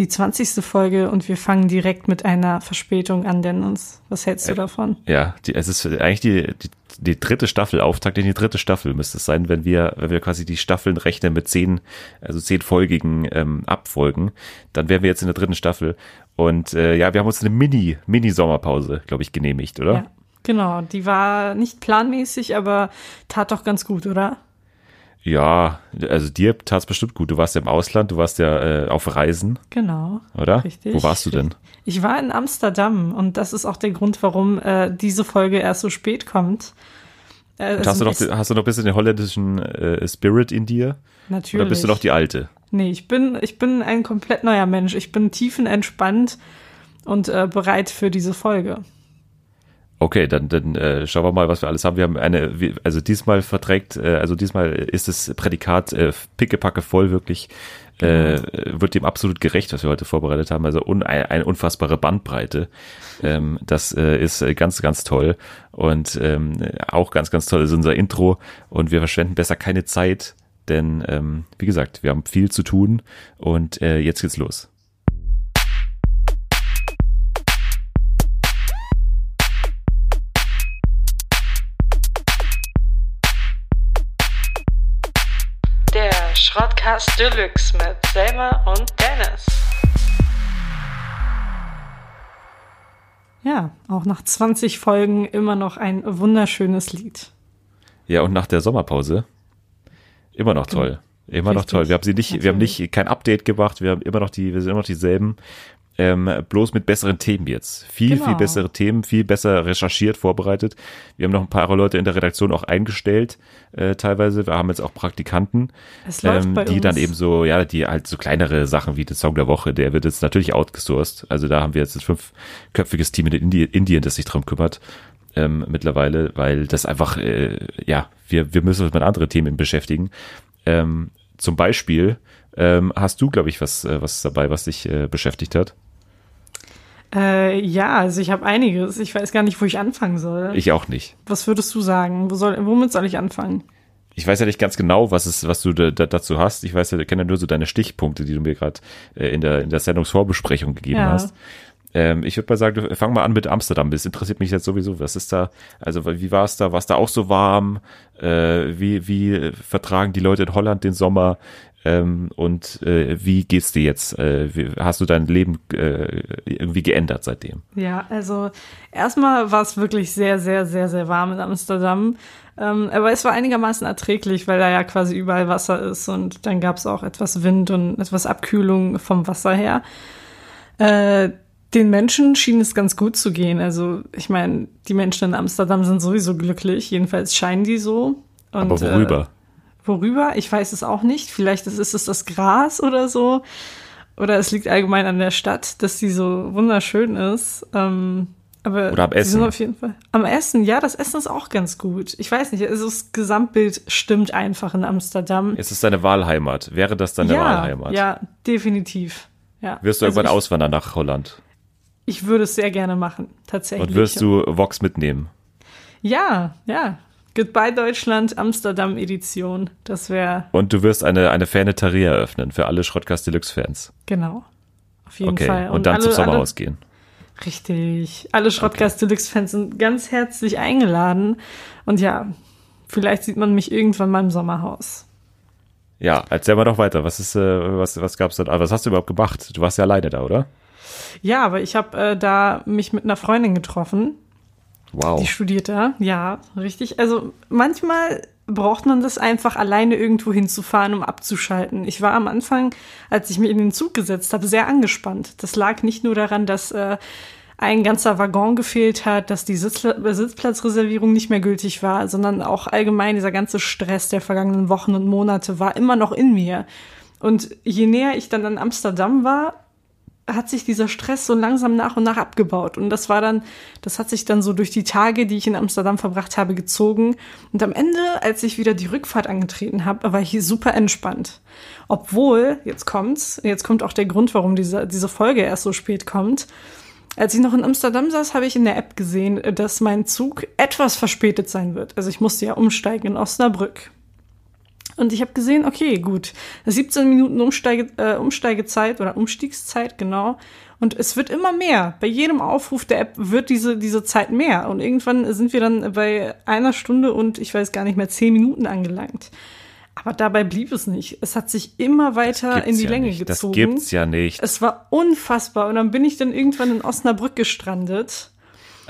die 20. Folge und wir fangen direkt mit einer Verspätung an, Dennis. Was hältst du davon? Ja, die, es ist eigentlich die, die, die dritte Staffel, Auftakt in die dritte Staffel müsste es sein, wenn wir, wenn wir quasi die Staffeln rechnen mit zehn, also zehn folgigen ähm, Abfolgen, dann wären wir jetzt in der dritten Staffel. Und äh, ja, wir haben uns eine Mini, Mini-Sommerpause, glaube ich, genehmigt, oder? Ja, genau. Die war nicht planmäßig, aber tat doch ganz gut, oder? Ja, also dir tat es bestimmt gut. Du warst ja im Ausland, du warst ja äh, auf Reisen. Genau. Oder? Richtig. Wo warst du denn? Ich war in Amsterdam und das ist auch der Grund, warum äh, diese Folge erst so spät kommt. Äh, hast, du noch, hast du noch ein bisschen den holländischen äh, Spirit in dir? Natürlich. Oder bist du noch die alte? Nee, ich bin, ich bin ein komplett neuer Mensch. Ich bin tiefenentspannt und äh, bereit für diese Folge. Okay, dann, dann äh, schauen wir mal, was wir alles haben. Wir haben eine, also diesmal verträgt, äh, also diesmal ist das Prädikat äh, pickepacke voll wirklich, äh, wird dem absolut gerecht, was wir heute vorbereitet haben. Also un, eine, eine unfassbare Bandbreite. Ähm, das äh, ist ganz, ganz toll. Und ähm, auch ganz, ganz toll ist unser Intro. Und wir verschwenden besser keine Zeit, denn ähm, wie gesagt, wir haben viel zu tun und äh, jetzt geht's los. Schrottcast Deluxe mit Selma und Dennis. Ja, auch nach 20 Folgen immer noch ein wunderschönes Lied. Ja, und nach der Sommerpause immer noch toll. Immer Richtig. noch toll. Wir haben sie nicht, Natürlich. wir haben nicht kein Update gemacht, wir haben immer noch die, wir sind immer noch dieselben ähm, bloß mit besseren Themen jetzt. Viel, genau. viel bessere Themen, viel besser recherchiert, vorbereitet. Wir haben noch ein paar Leute in der Redaktion auch eingestellt, äh, teilweise. Wir haben jetzt auch Praktikanten, ähm, die uns. dann eben so, ja, die halt so kleinere Sachen wie den Song der Woche, der wird jetzt natürlich outgesourced. Also da haben wir jetzt ein fünfköpfiges Team in Indi Indien, das sich drum kümmert. Ähm, mittlerweile, weil das einfach, äh, ja, wir, wir müssen uns mit anderen Themen beschäftigen. Ähm, zum Beispiel ähm, hast du, glaube ich, was, äh, was dabei, was dich äh, beschäftigt hat? Äh, ja, also ich habe einiges. Ich weiß gar nicht, wo ich anfangen soll. Ich auch nicht. Was würdest du sagen? Wo soll, womit soll ich anfangen? Ich weiß ja nicht ganz genau, was, es, was du da, da, dazu hast. Ich weiß ja, kenne ja nur so deine Stichpunkte, die du mir gerade äh, in, der, in der Sendungsvorbesprechung gegeben ja. hast. Ähm, ich würde mal sagen, fang mal an mit Amsterdam. Das interessiert mich jetzt sowieso. Was ist da? Also wie war es da? War es da auch so warm? Äh, wie, wie vertragen die Leute in Holland den Sommer? Ähm, und äh, wie geht's dir jetzt? Äh, wie, hast du dein Leben äh, irgendwie geändert seitdem? Ja, also erstmal war es wirklich sehr, sehr, sehr, sehr warm in Amsterdam. Ähm, aber es war einigermaßen erträglich, weil da ja quasi überall Wasser ist und dann gab es auch etwas Wind und etwas Abkühlung vom Wasser her. Äh, den Menschen schien es ganz gut zu gehen. Also ich meine, die Menschen in Amsterdam sind sowieso glücklich, jedenfalls scheinen die so. Und, aber worüber? Worüber? Ich weiß es auch nicht. Vielleicht ist es das Gras oder so. Oder es liegt allgemein an der Stadt, dass sie so wunderschön ist. Ähm, aber oder am Essen. auf jeden Fall. Am Essen, ja, das Essen ist auch ganz gut. Ich weiß nicht, also das Gesamtbild stimmt einfach in Amsterdam. Es ist deine Wahlheimat. Wäre das deine ja, Wahlheimat? Ja, definitiv. Ja. Wirst du also irgendwann ich, auswandern nach Holland? Ich würde es sehr gerne machen, tatsächlich. Und wirst du Vox mitnehmen? Ja, ja. Goodbye Deutschland, Amsterdam Edition. Das wäre. Und du wirst eine, eine Faneterie eröffnen für alle Schrottcast Deluxe Fans. Genau. Auf jeden okay. Fall. Und, und dann alle, zum Sommerhaus gehen. Richtig. Alle Schrottcast okay. Deluxe Fans sind ganz herzlich eingeladen. Und ja, vielleicht sieht man mich irgendwann mal im Sommerhaus. Ja, erzähl mal doch weiter. Was ist, äh, was, was gab's da? Was hast du überhaupt gemacht? Du warst ja alleine da, oder? Ja, aber ich habe äh, da mich mit einer Freundin getroffen Wow. Die studiert da, ja, richtig. Also manchmal braucht man das einfach alleine irgendwo hinzufahren, um abzuschalten. Ich war am Anfang, als ich mich in den Zug gesetzt habe, sehr angespannt. Das lag nicht nur daran, dass äh, ein ganzer Waggon gefehlt hat, dass die Sitz Sitzplatzreservierung nicht mehr gültig war, sondern auch allgemein dieser ganze Stress der vergangenen Wochen und Monate war immer noch in mir. Und je näher ich dann an Amsterdam war, hat sich dieser Stress so langsam nach und nach abgebaut. Und das war dann, das hat sich dann so durch die Tage, die ich in Amsterdam verbracht habe, gezogen. Und am Ende, als ich wieder die Rückfahrt angetreten habe, war ich hier super entspannt. Obwohl, jetzt kommt's, jetzt kommt auch der Grund, warum diese, diese Folge erst so spät kommt. Als ich noch in Amsterdam saß, habe ich in der App gesehen, dass mein Zug etwas verspätet sein wird. Also ich musste ja umsteigen in Osnabrück. Und ich habe gesehen, okay, gut, 17 Minuten Umsteige, äh, Umsteigezeit oder Umstiegszeit, genau. Und es wird immer mehr. Bei jedem Aufruf der App wird diese, diese Zeit mehr. Und irgendwann sind wir dann bei einer Stunde und ich weiß gar nicht mehr, zehn Minuten angelangt. Aber dabei blieb es nicht. Es hat sich immer weiter in die ja Länge nicht. gezogen. Das gibt's ja nicht. Es war unfassbar. Und dann bin ich dann irgendwann in Osnabrück gestrandet.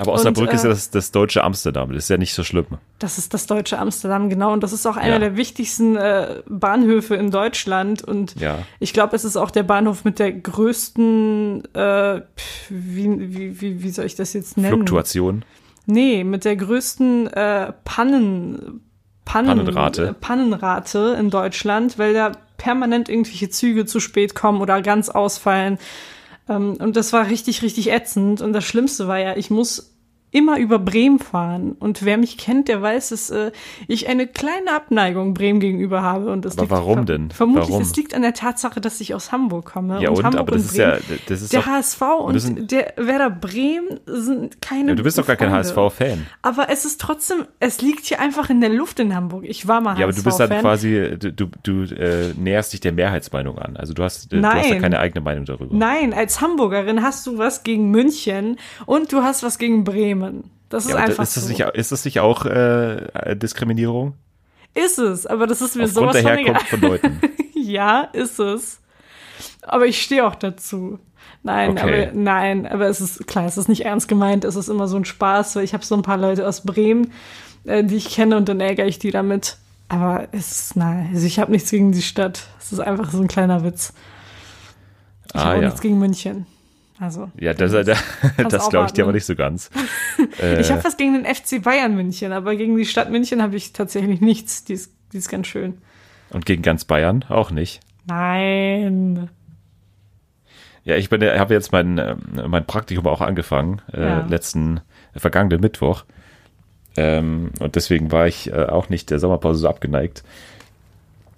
Aber Osnabrück Und, ist ja äh, das, das deutsche Amsterdam. Das ist ja nicht so schlimm. Das ist das deutsche Amsterdam, genau. Und das ist auch einer Ja. der wichtigsten äh, Bahnhöfe in Deutschland. Und Ja. ich glaube, es ist auch der Bahnhof mit der größten, äh, wie, wie, wie, wie soll ich das jetzt nennen? Fluktuation. Nee, mit der größten äh, Pannen, Pannen, Pannenrate. äh, Pannenrate in Deutschland, weil da permanent irgendwelche Züge zu spät kommen oder ganz ausfallen. Ähm, und das war richtig, richtig ätzend. Und das Schlimmste war ja, ich muss immer über Bremen fahren. Und wer mich kennt, der weiß, dass äh, ich eine kleine Abneigung Bremen gegenüber habe. Und das Aber liegt warum ver denn? Vermutlich, Warum? es liegt an der Tatsache, dass ich aus Hamburg komme. Ja, und, Hamburg aber das und ist ja, Bremen, das ist der doch, HSV und sind- der Werder Bremen sind keine ja, du bist doch gar kein. HSV-Fan. Aber es ist trotzdem, es liegt hier einfach in der Luft in Hamburg. Ich war mal Ja, aber du bist dann HSV-Fan. quasi, du, du, äh, näherst dich der Mehrheitsmeinung an. Also du hast, äh, du hast ja Nein. keine eigene Meinung darüber. Nein, als Hamburgerin hast du was gegen München und du hast was gegen Bremen. Das ist Ja, einfach ist, das so. nicht, ist das nicht auch äh, Diskriminierung? ist es, aber das ist mir Aufgrund sowas der von egal. Herkunft von Leuten. ja, ist es. Aber ich stehe auch dazu. Nein, Okay. aber nein, aber es ist klar, es ist nicht ernst gemeint, es ist immer so ein Spaß, weil ich habe so ein paar Leute aus Bremen, äh, die ich kenne und dann ärgere ich die damit. Aber es ist, nein, also ich habe nichts gegen die Stadt. Es ist einfach so ein kleiner Witz. Ich Ah, habe ja. nichts gegen München. Also. Ja, das, das, das glaube ich dir aber nicht so ganz. Äh, Ich habe was gegen den FC Bayern München, aber gegen die Stadt München habe ich tatsächlich nichts. Die ist, die ist ganz schön. und gegen ganz Bayern auch nicht. Nein. Ja, ich bin, habe jetzt mein, ähm, mein Praktikum auch angefangen, äh, Ja. letzten, äh, vergangenen Mittwoch. Ähm, und deswegen war ich äh, auch nicht der Sommerpause so abgeneigt,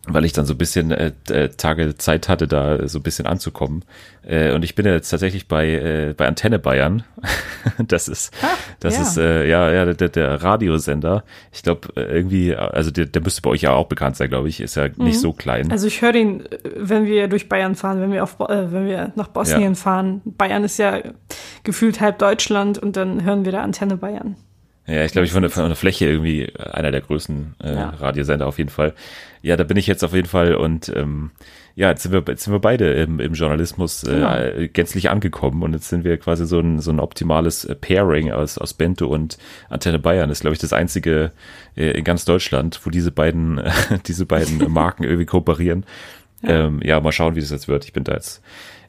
weil ich dann so ein bisschen äh, äh, Tage Zeit hatte, da so ein bisschen anzukommen. Äh, und ich bin jetzt tatsächlich bei, äh, bei Antenne Bayern. das ist, Ah, das ja. ist, äh, ja, ja, der, der Radiosender. Ich glaube, irgendwie, also der, der müsste bei euch ja auch bekannt sein, glaube ich. Ist ja nicht so klein. Also ich höre den, äh, wenn wir durch Bayern fahren, wenn wir auf, äh, wenn wir nach Bosnien Ja. fahren. Bayern ist ja gefühlt halb Deutschland und dann hören wir da Antenne Bayern. Ja, ich glaube, ich von der, von der Fläche irgendwie einer der größten äh, Ja. Radiosender auf jeden Fall. Ja, da bin ich jetzt auf jeden Fall und ähm, ja, jetzt sind wir, jetzt sind wir beide im, im Journalismus Genau. äh, gänzlich angekommen und jetzt sind wir quasi so ein, so ein optimales äh, Pairing aus, aus Bento und Antenne Bayern. Das ist, glaube ich, das einzige äh, in ganz Deutschland, wo diese beiden, äh, diese beiden Marken irgendwie kooperieren. Ja. Ähm, ja, mal schauen, wie das jetzt wird. Ich bin da jetzt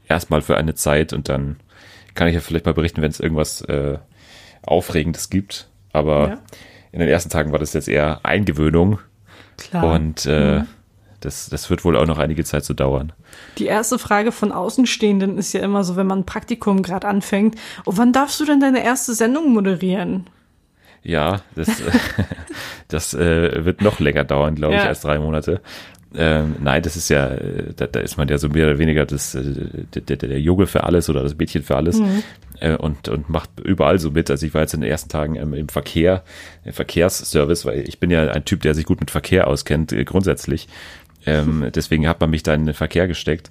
erstmal für eine Zeit und dann kann ich ja vielleicht mal berichten, wenn es irgendwas äh, Aufregendes gibt. Aber Ja. in den ersten Tagen war das jetzt eher Eingewöhnung Klar. und äh, das, das wird wohl auch noch einige Zeit so dauern. Die erste Frage von Außenstehenden ist ja immer so, wenn man ein Praktikum gerade anfängt, oh, wann darfst du denn deine erste Sendung moderieren? Ja, das, das äh, wird noch länger dauern, glaube ich, Ja. als drei Monate. Ähm, nein, das ist ja, äh, da, da ist man ja so mehr oder weniger das, äh, der, der, der Junge für alles oder das Mädchen für alles äh, und, und macht überall so mit. Also ich war jetzt in den ersten Tagen ähm, im Verkehr, im Verkehrsservice, weil ich bin ja ein Typ, der sich gut mit Verkehr auskennt, äh, grundsätzlich. Ähm, deswegen hat man mich da in den Verkehr gesteckt.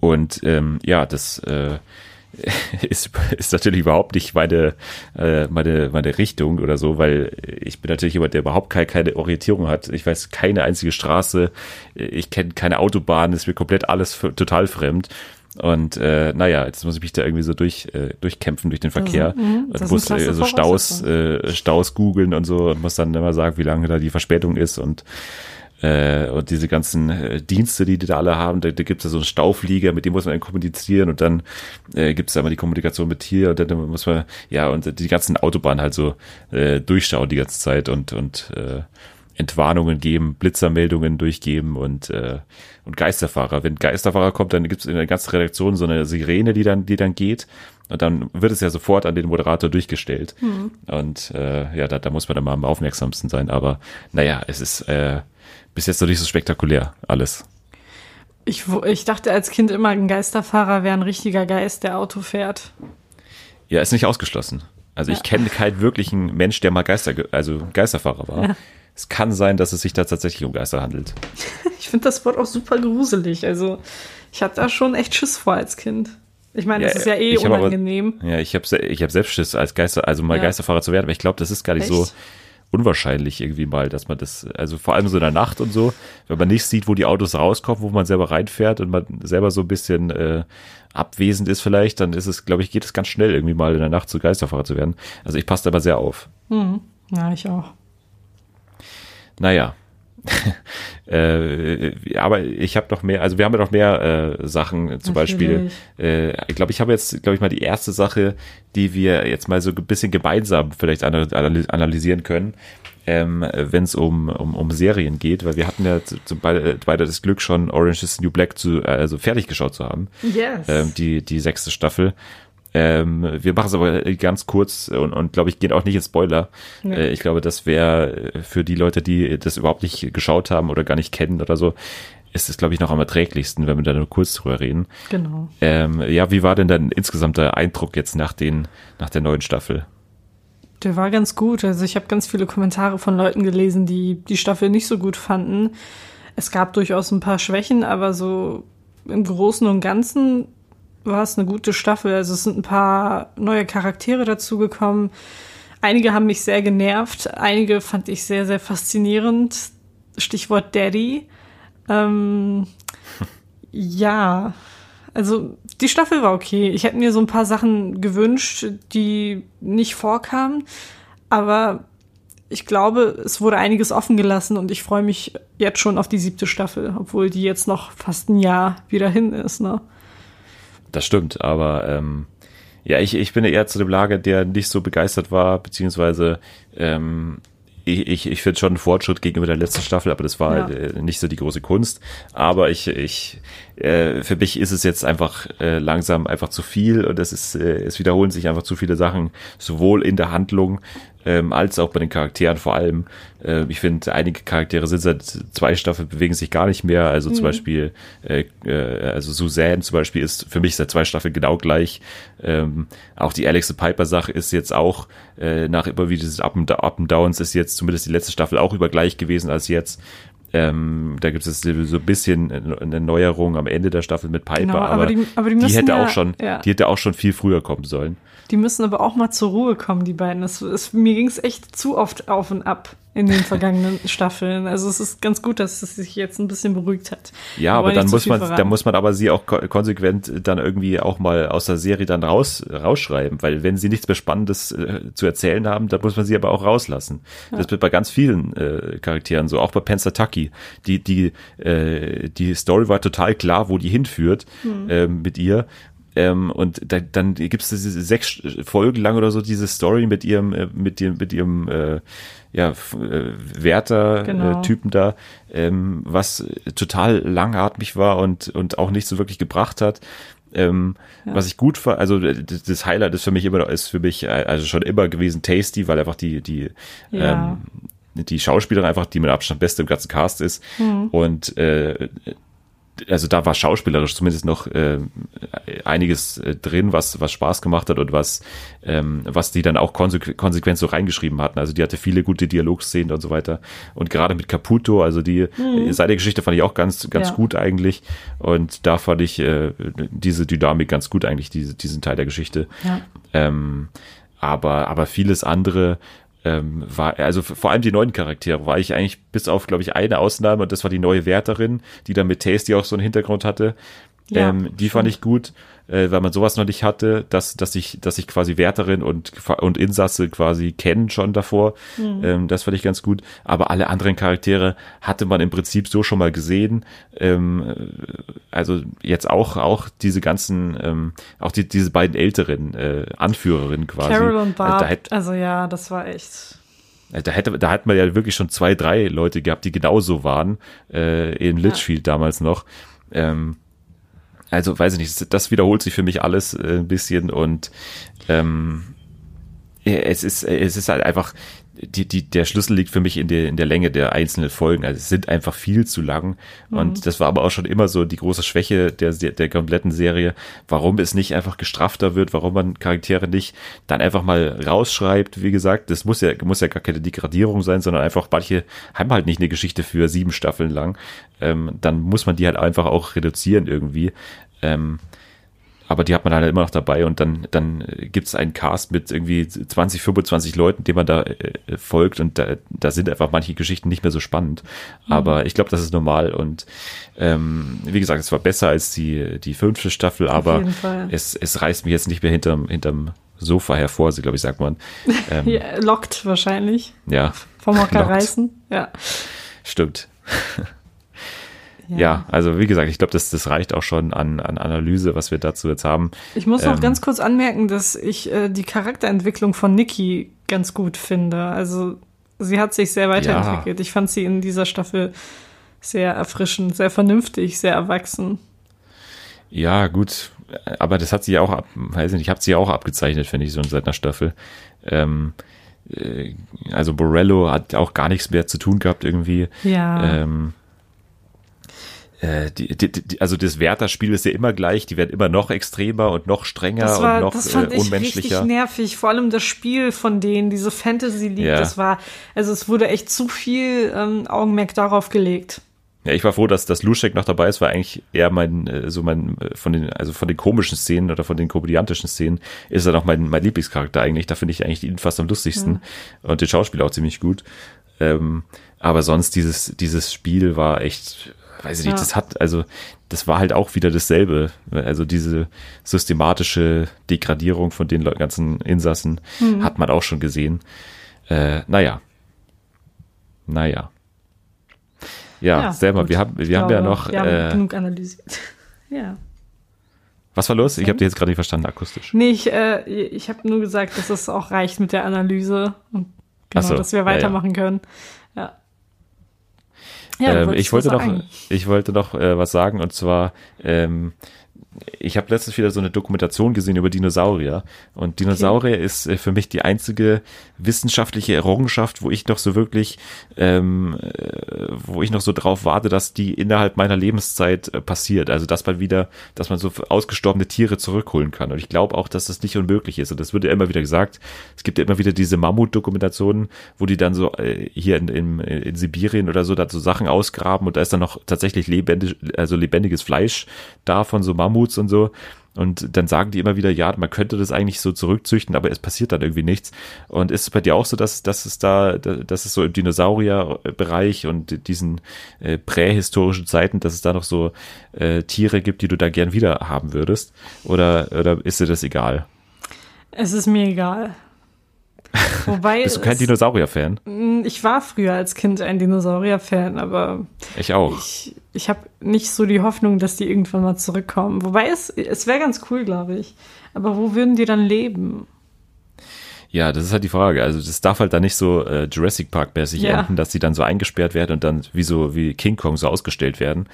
Und ähm, ja, das äh, ist, ist natürlich überhaupt nicht meine, äh, meine, meine Richtung oder so, weil ich bin natürlich jemand, der überhaupt keine, keine Orientierung hat. Ich weiß keine einzige Straße, ich kenne keine Autobahn, ist mir komplett alles total fremd. Und äh, naja, jetzt muss ich mich da irgendwie so durch, äh, durchkämpfen durch den Verkehr. mhm, und das ist muss äh, so Staus, äh, Staus googeln und so und muss dann immer sagen, wie lange da die Verspätung ist und äh, und diese ganzen äh, Dienste, die die da alle haben, da, da gibt es ja so einen Stauflieger, mit dem muss man dann kommunizieren und dann äh, gibt es da immer die Kommunikation mit hier und dann muss man, ja, und die ganzen Autobahnen halt so äh, durchschauen die ganze Zeit und, und äh, Entwarnungen geben, Blitzermeldungen durchgeben und, äh, und Geisterfahrer. Wenn Geisterfahrer kommt, dann gibt es in der ganzen Redaktion so eine Sirene, die dann, die dann geht. Und dann wird es ja sofort an den Moderator durchgestellt. Und äh, ja, da, da muss man dann mal am aufmerksamsten sein. Aber naja, es ist äh, bis jetzt noch nicht so spektakulär alles. Ich, ich dachte als Kind immer, ein Geisterfahrer wäre ein richtiger Geist, der Auto fährt. Ja, ist nicht ausgeschlossen. Also ich kenne keinen wirklichen Mensch, der mal Geister, also Geisterfahrer war. Ja. es kann sein, dass es sich da tatsächlich um Geister handelt. ich finde das Wort auch super gruselig. Also ich hatte da schon echt Schiss vor als Kind. Ich meine, das ja, ist ja eh unangenehm. Aber, ja, ich habe ich hab selbst Schiss, als Geister, also mal ja. Geisterfahrer zu werden, aber ich glaube, das ist gar nicht Echt? so unwahrscheinlich irgendwie mal, dass man das, also vor allem so in der Nacht und so, wenn man nicht sieht, wo die Autos rauskommen, wo man selber reinfährt und man selber so ein bisschen äh, abwesend ist vielleicht, dann ist es, glaube ich, geht es ganz schnell irgendwie mal in der Nacht zu Geisterfahrer zu werden. Also ich passe aber sehr auf. Mhm. Ja, ich auch. Naja, äh, aber ich habe noch mehr, also wir haben ja noch mehr äh, Sachen, zum Natürlich. Beispiel, äh, ich glaube, ich habe jetzt, glaube ich, mal die erste Sache, die wir jetzt mal so ein bisschen gemeinsam vielleicht analysieren können, ähm, wenn es um, um, um Serien geht, weil wir hatten ja zum beide, beide das Glück schon Orange is the New Black zu, also fertig geschaut zu haben. Yes. Ähm, die, die sechste Staffel. Ähm, wir machen es aber ganz kurz und, und glaube ich, geht auch nicht in Spoiler. Nee. Äh, ich glaube, das wäre für die Leute, die das überhaupt nicht geschaut haben oder gar nicht kennen oder so, ist es, glaube ich, noch am erträglichsten, wenn wir da nur kurz drüber reden. Genau. Ähm, ja, wie war denn dein insgesamter Eindruck jetzt nach, den, nach der neuen Staffel? Der war ganz gut. Also ich habe ganz viele Kommentare von Leuten gelesen, die die Staffel nicht so gut fanden. Es gab durchaus ein paar Schwächen, aber so im Großen und Ganzen war es eine gute Staffel. Also es sind ein paar neue Charaktere dazugekommen. Einige haben mich sehr genervt, einige fand ich sehr, sehr faszinierend. Stichwort Daddy. Ähm, ja, also die Staffel war okay. Ich hätte mir so ein paar Sachen gewünscht, die nicht vorkamen, aber ich glaube, es wurde einiges offen gelassen und ich freue mich jetzt schon auf die siebte Staffel, obwohl die jetzt noch fast ein Jahr wieder hin ist. Ne? Das stimmt, aber ähm, ja, ich, ich bin eher zu dem Lager, der nicht so begeistert war, beziehungsweise ähm, ich, ich, ich finde schon einen Fortschritt gegenüber der letzten Staffel, aber das war ja. äh, nicht so die große Kunst. Aber ich, ich äh, für mich ist es jetzt einfach äh, langsam einfach zu viel und es ist, äh, es wiederholen sich einfach zu viele Sachen, sowohl in der Handlung ähm, als auch bei den Charakteren vor allem. Äh, ich finde, einige Charaktere sind seit zwei Staffeln bewegen sich gar nicht mehr. Also mhm. zum Beispiel, äh, äh, also Suzanne zum Beispiel ist für mich seit zwei Staffeln genau gleich. Ähm, auch die Alex Piper Sache ist jetzt auch äh, nach immer wieder dieses Up and, Up and Downs ist jetzt zumindest die letzte Staffel auch über gleich gewesen als jetzt. Ähm, da gibt es so ein bisschen eine Neuerung am Ende der Staffel mit Piper, genau, aber, aber, die, aber die, die hätte ja, auch schon, ja. die hätte auch schon viel früher kommen sollen. Die müssen aber auch mal zur Ruhe kommen, die beiden. Das, das, mir ging es echt zu oft auf und ab in den vergangenen Staffeln. Also es ist ganz gut, dass es sich jetzt ein bisschen beruhigt hat. Ja, aber dann muss man, dann muss man aber sie auch konsequent dann irgendwie auch mal aus der Serie dann raus, rausschreiben, weil wenn sie nichts mehr Spannendes äh, zu erzählen haben, dann muss man sie aber auch rauslassen. Ja. Das wird bei ganz vielen äh, Charakteren so, auch bei Pensataki. Die, die, äh, die Story war total klar, wo die hinführt mhm. mit ihr ähm, und da, dann gibt es diese sechs Folgen lang oder so diese Story mit ihrem, äh, mit dem, mit ihrem äh, ja, äh, Wärter-Typen genau. da, ähm, was total langatmig war und, und auch nicht so wirklich gebracht hat. Ähm, ja. Was ich gut fand, also das Highlight ist für mich immer ist für mich äh, also schon immer gewesen Tasty, weil einfach die, die, ja. ähm, die Schauspielerin einfach die mit Abstand beste im ganzen Cast ist. Mhm. Und äh, also da war schauspielerisch zumindest noch äh, einiges äh, drin, was was Spaß gemacht hat und was ähm, was die dann auch konsequ konsequent so reingeschrieben hatten. Also die hatte viele gute Dialogszenen und so weiter. Und gerade mit Caputo, also die mhm. seine Geschichte fand ich auch ganz ganz ja. gut eigentlich. Und da fand ich äh, diese Dynamik ganz gut eigentlich, diese, diesen Teil der Geschichte. Ja. Ähm, aber aber vieles andere ähm, war, also vor allem die neuen Charaktere, war ich eigentlich bis auf, glaube ich, eine Ausnahme und das war die neue Wärterin, die dann mit Tasty auch so einen Hintergrund hatte. Ja, ähm, die fand ich gut, äh, weil man sowas noch nicht hatte, dass, dass ich, dass ich quasi Wärterin und, und Insasse quasi kennen schon davor. Mhm. Ähm, das fand ich ganz gut. Aber alle anderen Charaktere hatte man im Prinzip so schon mal gesehen. Ähm, also jetzt auch, auch diese ganzen, ähm, auch die, diese beiden älteren äh, Anführerinnen quasi. Carol und Barb, also, also ja, das war echt. Äh, da hätte, da hat man ja wirklich schon zwei, drei Leute gehabt, die genauso waren, äh, in Litchfield ja. damals noch. Ähm, also weiß ich nicht, das wiederholt sich für mich alles äh, ein bisschen und ähm, es ist, es ist halt einfach, die, die, der Schlüssel liegt für mich in der, in der Länge der einzelnen Folgen. Also es sind einfach viel zu lang. Mhm. Und das war aber auch schon immer so die große Schwäche der, der kompletten Serie, warum es nicht einfach gestrafter wird, warum man Charaktere nicht dann einfach mal rausschreibt. Wie gesagt, das muss ja, muss ja gar keine Degradierung sein, sondern einfach manche haben halt nicht eine Geschichte für sieben Staffeln lang. Ähm, dann muss man die halt einfach auch reduzieren irgendwie. Ähm, aber die hat man halt immer noch dabei und dann, dann gibt es einen Cast mit irgendwie 20, 25 Leuten, dem man da äh, folgt und da, da sind einfach manche Geschichten nicht mehr so spannend. Mhm. Aber ich glaube, das ist normal und ähm, wie gesagt, es war besser als die, die fünfte Staffel, aber es, es reißt mich jetzt nicht mehr hinterm, hinterm Sofa hervor, glaube ich, sagt man. Ähm, ja, lockt wahrscheinlich. Ja. Vom Hocker reißen, ja. Stimmt. Ja. ja, also wie gesagt, ich glaube, das, das reicht auch schon an, an Analyse, was wir dazu jetzt haben. Ich muss noch ähm, ganz kurz anmerken, dass ich äh, die Charakterentwicklung von Nikki ganz gut finde. Also sie hat sich sehr weiterentwickelt. Ja. Ich fand sie in dieser Staffel sehr erfrischend, sehr vernünftig, sehr erwachsen. Ja, gut, aber das hat sie ja auch, ab, weiß ich nicht, ich habe sie ja auch abgezeichnet, finde ich, so seit einer Staffel. Ähm, äh, also Borello hat auch gar nichts mehr zu tun gehabt irgendwie. Ja. Ähm, äh, die, die, die, also das Werther-Spiel ist ja immer gleich, die werden immer noch extremer und noch strenger war, und noch das fand äh, unmenschlicher. Ich richtig nervig, vor allem das Spiel von denen, diese Fantasy League, ja. das war, also es wurde echt zu viel ähm, Augenmerk darauf gelegt. Ja, ich war froh, dass das Luschek noch dabei ist, war eigentlich eher mein, äh, so mein, äh, von den, also von den komischen Szenen oder von den komödiantischen Szenen ist er noch mein, mein Lieblingscharakter eigentlich. Da finde ich eigentlich ihn fast am lustigsten mhm. und den Schauspieler auch ziemlich gut. Ähm, aber sonst dieses, dieses Spiel war echt, weiß ich nicht, ja. das hat, also das war halt auch wieder dasselbe. Also diese systematische Degradierung von den ganzen Insassen mhm. hat man auch schon gesehen. Äh, naja. Naja. Ja, ja selber, wir haben, wir glaube, haben ja noch. Wir haben äh, genug analysiert. ja. Was war los? Ich habe dir jetzt gerade nicht verstanden akustisch. Nee, ich, äh, ich habe nur gesagt, dass es auch reicht mit der Analyse und genau, so, dass wir weitermachen ja, ja. können. Ja. Ja, ähm, ich wollte noch, ich wollte noch äh, was sagen und zwar ähm, ich habe letztens wieder so eine Dokumentation gesehen über Dinosaurier und Dinosaurier okay. ist äh, für mich die einzige wissenschaftliche Errungenschaft, wo ich noch so wirklich, ähm, äh, wo ich noch so drauf warte, dass die innerhalb meiner Lebenszeit äh, passiert. Also dass man wieder, dass man so ausgestorbene Tiere zurückholen kann. Und ich glaube auch, dass das nicht unmöglich ist. Und das wird ja immer wieder gesagt. Es gibt ja immer wieder diese Mammut-Dokumentationen, wo die dann so äh, hier in, in, in Sibirien oder so da so Sachen ausgraben und da ist dann noch tatsächlich lebendig, also lebendiges Fleisch da von so Mammut Mammuts und so. Und dann sagen die immer wieder, ja, man könnte das eigentlich so zurückzüchten, aber es passiert dann irgendwie nichts. Und ist es bei dir auch so, dass, dass es da, dass es so im Dinosaurierbereich und diesen äh, prähistorischen Zeiten, dass es da noch so äh, Tiere gibt, die du da gern wieder haben würdest? Oder, oder ist dir das egal? Es ist mir egal. Wobei Bist du kein Dinosaurier-Fan? Mm, ich war früher als Kind ein Dinosaurier-Fan, aber. Ich auch. Ich, ich habe nicht so die Hoffnung, dass die irgendwann mal zurückkommen. Wobei es, es wäre ganz cool, glaube ich. Aber wo würden die dann leben? Ja, das ist halt die Frage. Also das darf halt da nicht so äh, Jurassic Park-mäßig ja. enden, dass die dann so eingesperrt werden und dann wie so wie King Kong so ausgestellt werden.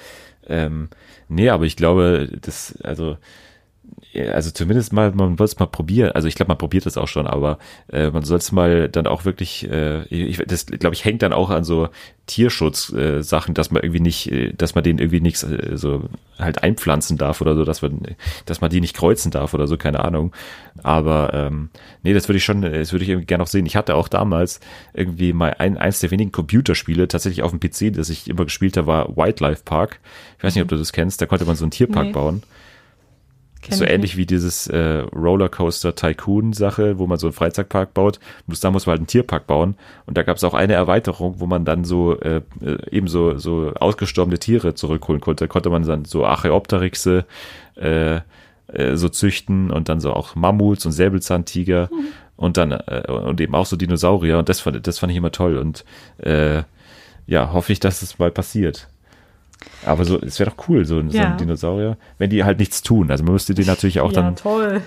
Ähm, nee, aber ich glaube, das, also also zumindest mal, man soll es mal probieren. Also ich glaube, man probiert das auch schon, aber äh, man soll es mal dann auch wirklich, äh, ich, das glaube ich hängt dann auch an so Tierschutz-Sachen, äh, dass man irgendwie nicht, äh, dass man denen irgendwie nichts äh, so halt einpflanzen darf oder so, dass man, dass man die nicht kreuzen darf oder so, keine Ahnung. Aber ähm, nee, das würde ich schon, das würde ich irgendwie gerne noch sehen. Ich hatte auch damals irgendwie mal ein, eins der wenigen Computerspiele tatsächlich auf dem PC, das ich immer gespielt habe, war Wildlife Park. Ich weiß nicht, ob du das kennst. Da konnte man so einen Tierpark nee. bauen. So ähnlich nicht. wie dieses äh, Rollercoaster Tycoon Sache, wo man so einen Freizeitpark baut. Da muss man halt einen Tierpark bauen. Und da gab es auch eine Erweiterung, wo man dann so äh, äh, eben so, so ausgestorbene Tiere zurückholen konnte. Da konnte man dann so Archaeopteryxe äh, äh, so züchten und dann so auch Mammuts und Säbelzahntiger mhm. und dann äh, und eben auch so Dinosaurier. Und das fand, das fand ich immer toll. Und äh, ja, hoffe ich, dass es mal passiert. Aber so, es wäre doch cool, so, ja. so, ein Dinosaurier, wenn die halt nichts tun. Also man müsste die natürlich auch ja, dann. toll.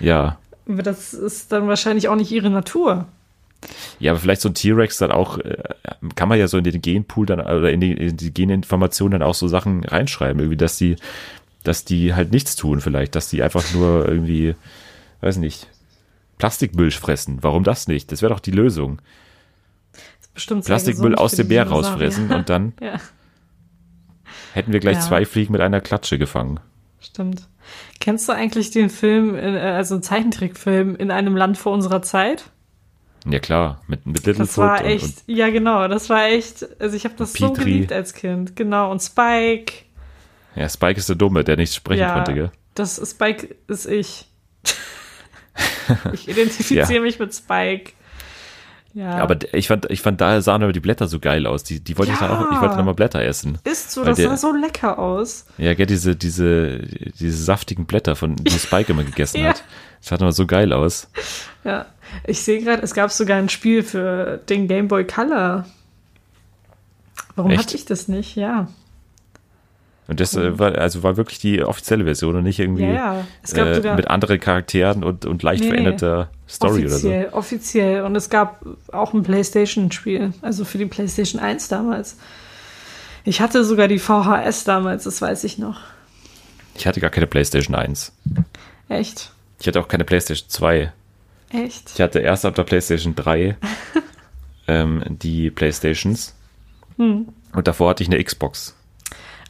Ja. Aber das ist dann wahrscheinlich auch nicht ihre Natur. Ja, aber vielleicht so ein T-Rex dann auch, äh, kann man ja so in den Genpool dann oder in die, in die Geninformationen dann auch so Sachen reinschreiben, irgendwie, dass die, dass die halt nichts tun, vielleicht, dass die einfach nur irgendwie, weiß nicht, Plastikmüll fressen. Warum das nicht? Das wäre doch die Lösung. bestimmt sehr Plastikmüll gesund aus dem Meer rausfressen und dann Ja, hätten wir gleich Ja. zwei Fliegen mit einer Klatsche gefangen. stimmt. Kennst du eigentlich den Film, äh, also einen Zeichentrickfilm in einem Land vor unserer Zeit? Ja klar, mit, mit Littlefoot Das war echt, und ja genau, das war echt, also ich habe das so Petri. geliebt als Kind, genau. Und Spike, ja, Spike ist der Dumme, der nicht sprechen ja, konnte, gell? das Spike ist ich. ich identifiziere Ja. mich mit Spike. Ja, Aber ich fand, ich fand, da sahen aber die Blätter so geil aus. Die, die wollte ich Ja. dann auch, ich wollte dann mal Blätter essen. ist so, das der- sah so lecker aus. Ja, gell, diese, diese, diese saftigen Blätter, von die Spike immer gegessen Ja. hat. Das sah immer so geil aus. Ja, ich sehe gerade, es gab sogar ein Spiel für den Game Boy Color. Warum Echt? hatte ich das nicht? Ja. Und das äh, war, also war wirklich die offizielle Version und nicht irgendwie Ja, ja. Äh, mit anderen Charakteren und, und leicht Nee, veränderter Story oder so. offiziell, offiziell. Und es gab auch ein PlayStation-Spiel, also für die PlayStation 1 damals. Ich hatte sogar die VHS damals, das weiß ich noch. Ich hatte gar keine PlayStation 1. Echt? Ich hatte auch keine PlayStation 2. Echt? Ich hatte erst ab der PlayStation 3 ähm, die PlayStations. Hm. Und davor hatte ich eine Xbox.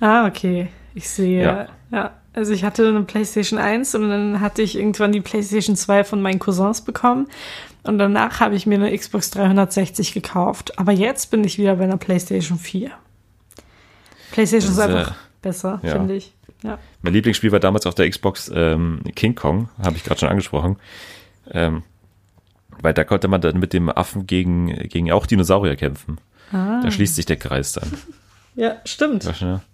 Ah, okay. Ich sehe. Ja. Ja. Also ich hatte eine PlayStation 1 und dann hatte ich irgendwann die PlayStation 2 von meinen Cousins bekommen. Und danach habe ich mir eine Xbox 360 gekauft. Aber jetzt bin ich wieder bei einer PlayStation 4. PlayStation ist ist, einfach äh, besser, ja. finde ich. Ja. Mein Lieblingsspiel war damals auf der Xbox ähm, King Kong, habe ich gerade schon angesprochen. Ähm, weil da konnte man dann mit dem Affen gegen, gegen auch Dinosaurier kämpfen. Ah. Da schließt sich der Kreis dann. Ja, stimmt.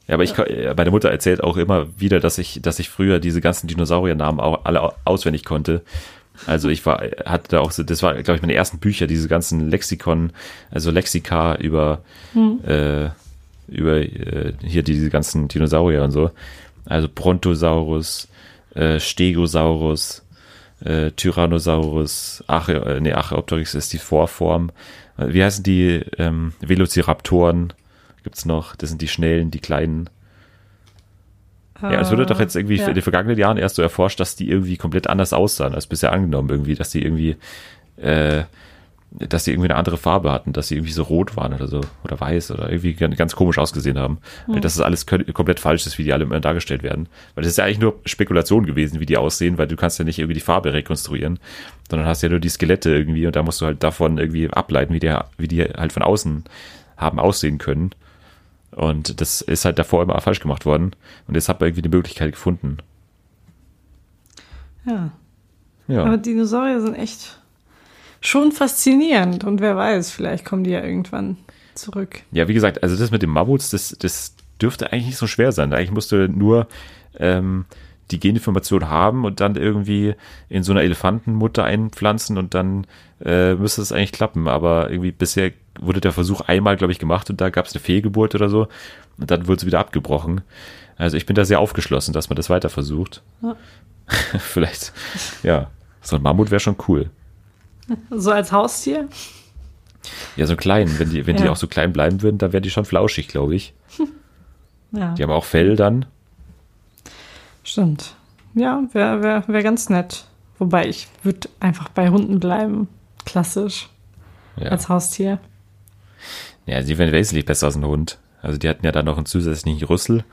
Ja, aber ich, meine Mutter erzählt auch immer wieder, dass ich, dass ich früher diese ganzen Dinosauriernamen auch alle au- auswendig konnte. Also ich war, hatte da auch so, das war, glaube ich, meine ersten Bücher, diese ganzen Lexikon, also Lexika über, äh, über äh, hier diese ganzen Dinosaurier und so. Also Brontosaurus, äh, Stegosaurus, äh, Tyrannosaurus, Arche, äh, nee, Archaeopteryx ist die Vorform. Äh, Wie heißen die ähm, Velociraptoren? Gibt's noch? Das sind die schnellen, die kleinen. Ja, es wurde doch jetzt irgendwie ja. in den vergangenen Jahren erst so erforscht, dass die irgendwie komplett anders aussahen als bisher angenommen irgendwie, dass die irgendwie, äh, dass die irgendwie eine andere Farbe hatten, dass sie irgendwie so rot waren oder so oder weiß oder irgendwie ganz, ganz komisch ausgesehen haben. Weil Das ist alles komplett falsch ist, wie die alle immer dargestellt werden. Weil das ist ja eigentlich nur Spekulation gewesen, wie die aussehen, weil du kannst ja nicht irgendwie die Farbe rekonstruieren, sondern hast ja nur die Skelette irgendwie und da musst du halt davon irgendwie ableiten, wie die, wie die halt von außen haben aussehen können. Und das ist halt davor immer falsch gemacht worden. Und jetzt hat man irgendwie die Möglichkeit gefunden. Ja. Ja. Aber Dinosaurier sind echt schon faszinierend. Und wer weiß, vielleicht kommen die ja irgendwann zurück. Ja, wie gesagt, also das mit den Mammuts, das, das dürfte eigentlich nicht so schwer sein. Eigentlich musst du nur ähm, die Geninformation haben und dann irgendwie in so einer Elefantenmutter einpflanzen und dann äh, müsste es eigentlich klappen. Aber irgendwie bisher wurde der Versuch einmal, glaube ich, gemacht und da gab es eine Fehlgeburt oder so und dann wurde es wieder abgebrochen. Also ich bin da sehr aufgeschlossen, dass man das weiter versucht. Ja. Vielleicht, ja, so ein Mammut wäre schon cool. So als Haustier? Ja, so klein, wenn die, wenn die Ja. auch so klein bleiben würden, dann wären die schon flauschig, glaube ich. Ja, Die haben auch Fell dann. Stimmt. Ja, wäre wär, wär ganz nett. Wobei ich würde einfach bei Hunden bleiben. Klassisch. Ja. Als Haustier. ja, die wären wesentlich besser als ein Hund. Also die hatten ja dann noch einen zusätzlichen Rüssel.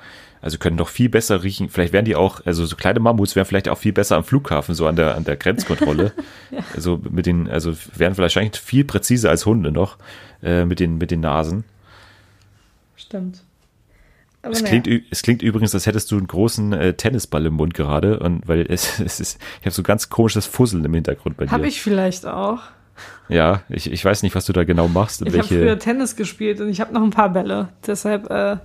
Also können doch viel besser riechen. Vielleicht wären die auch, also so kleine Mammuts wären vielleicht auch viel besser am Flughafen, so an der, an der Grenzkontrolle. Also mit den, also wären vielleicht wahrscheinlich viel präziser als Hunde noch, äh, mit den, mit den Nasen. Stimmt. Es naja. klingt, es klingt übrigens, als hättest du einen großen äh, Tennisball im Mund gerade und weil es, es ist, ich habe so ganz komisches Fusseln im Hintergrund bei dir. Habe ich vielleicht auch. Ja, ich, ich weiß nicht, was du da genau machst. Ich habe früher Tennis gespielt und ich habe noch ein paar Bälle. Deshalb, äh,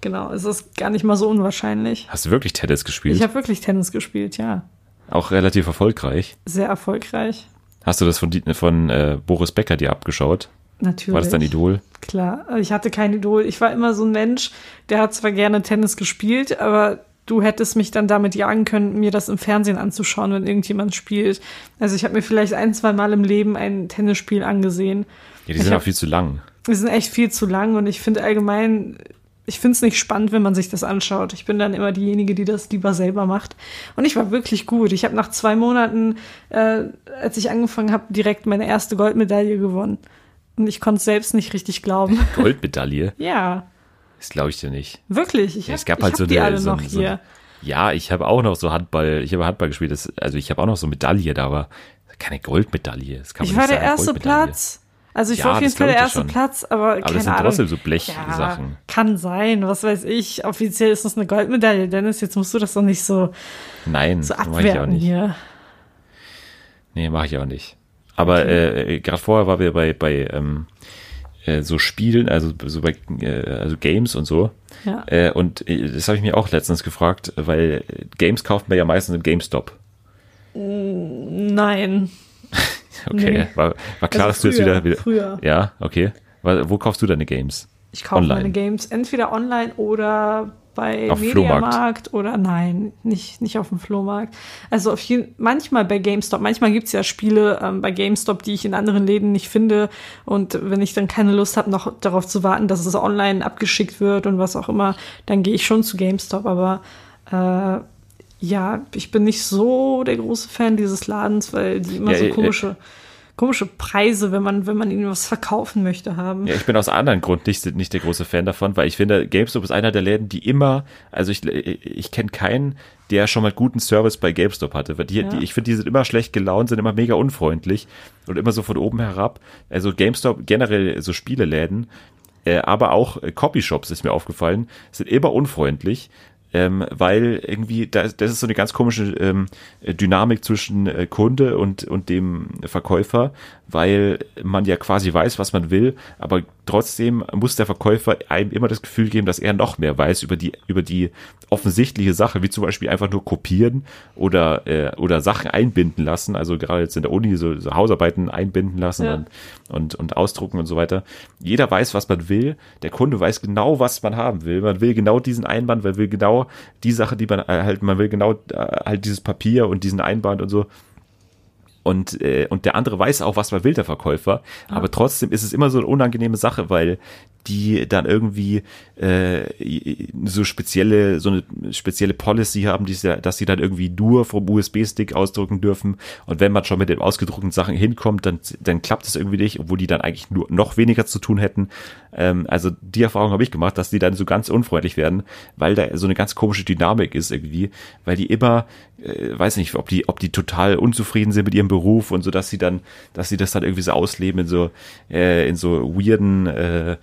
genau, ist es gar nicht mal so unwahrscheinlich. hast du wirklich Tennis gespielt? Ich habe wirklich Tennis gespielt, ja. Auch relativ erfolgreich. Sehr erfolgreich. Hast du das von, von äh, Boris Becker dir abgeschaut? Natürlich. War das dein Idol? Klar, ich hatte kein Idol. Ich war immer so ein Mensch, der hat zwar gerne Tennis gespielt, aber du hättest mich dann damit jagen können, mir das im Fernsehen anzuschauen, wenn irgendjemand spielt. Also ich habe mir vielleicht ein, zwei Mal im Leben ein Tennisspiel angesehen. Ja, die Ich sind hab- auch viel zu lang. Die sind echt viel zu lang und ich finde allgemein, ich finde es nicht spannend, wenn man sich das anschaut. Ich bin dann immer diejenige, die das lieber selber macht. Und ich war wirklich gut. Ich habe nach zwei Monaten, äh, als ich angefangen habe, direkt meine erste Goldmedaille gewonnen. Und ich konnte es selbst nicht richtig glauben. Goldmedaille? ja. Das glaube ich dir nicht. Wirklich? Ich Ja, es gab ich halt so die eine- alle so noch so hier. Ja, ich habe auch noch so Handball, ich habe Handball gespielt, das, also ich habe auch noch so Medaille, da aber keine Goldmedaille. Das kann man ich war der sagen, erste. Platz. Also ich Ja, war auf jeden Fall der erste schon. Platz, aber, Aber keine das sind Ahnung. trotzdem so Blechsachen. Ja, kann sein, was weiß ich. Offiziell ist das eine Goldmedaille, Dennis. Jetzt musst du das doch nicht so, Nein, so mach ich auch abwerten nicht. hier. Nee, mache ich auch nicht. Aber äh, gerade vorher waren wir bei, bei ähm, äh, so Spielen, also so bei äh, also Games und so. Ja. Äh, und äh, das habe ich mir auch letztens gefragt, weil äh, Games kauft man ja meistens im GameStop. Nein. Okay, Nee. war, war klar, Also dass du jetzt früher, wieder, wieder. früher. Ja, okay. Wo kaufst du deine Games? Ich kaufe Online. meine Games entweder online oder bei Auf Mediamarkt oder nein, nicht, nicht auf dem Flohmarkt. Also auf jeden, manchmal bei GameStop. Manchmal gibt's ja Spiele ähm, bei GameStop, die ich in anderen Läden nicht finde. Und wenn ich dann keine Lust habe, noch darauf zu warten, dass es online abgeschickt wird und was auch immer, dann gehe ich schon zu GameStop. Aber äh, ja, ich bin nicht so der große Fan dieses Ladens, weil die immer Ja, so äh, komische, Preise, wenn man, wenn man ihnen was verkaufen möchte, haben. Ja, ich bin aus anderen Grund nicht, nicht der große Fan davon, weil ich finde, GameStop ist einer der Läden, die immer, also ich, ich kenne keinen, der schon mal guten Service bei GameStop hatte. Weil die, Ja. die, ich finde, die sind immer schlecht gelaunt, sind immer mega unfreundlich und immer so von oben herab. Also GameStop, generell so Spieleläden, äh, aber auch äh, Copyshops ist mir aufgefallen, sind immer unfreundlich. Ähm, weil irgendwie, da, das ist so eine ganz komische ähm, Dynamik zwischen äh, Kunde und, und dem Verkäufer, weil man ja quasi weiß, was man will, aber trotzdem muss der Verkäufer einem immer das Gefühl geben, dass er noch mehr weiß über die, über die offensichtliche Sache, wie zum Beispiel einfach nur kopieren oder, äh, oder Sachen einbinden lassen, also gerade jetzt in der Uni so, so Hausarbeiten einbinden lassen Ja. und, und, und ausdrucken und so weiter. Jeder weiß, was man will, der Kunde weiß genau, was man haben will. Man will genau diesen Einband, man will genau die Sache, die man äh, halt, man will genau äh, halt dieses Papier und diesen Einband und so und, äh, und der andere weiß auch, was man will, der Verkäufer. Aber trotzdem ist es immer so eine unangenehme Sache, weil die dann irgendwie äh, so spezielle, so eine spezielle Policy haben, die, dass sie dann irgendwie nur vom USB-Stick ausdrucken dürfen. Und wenn man schon mit den ausgedruckten Sachen hinkommt, dann, dann klappt es irgendwie nicht, obwohl die dann eigentlich nur noch weniger zu tun hätten. Ähm, also die Erfahrung habe ich gemacht, dass die dann so ganz unfreundlich werden, weil da so eine ganz komische Dynamik ist irgendwie, weil die immer, äh, weiß nicht, ob die, ob die total unzufrieden sind mit ihrem Beruf und so, dass sie dann, dass sie das dann irgendwie so ausleben in so, äh, in so weirden äh,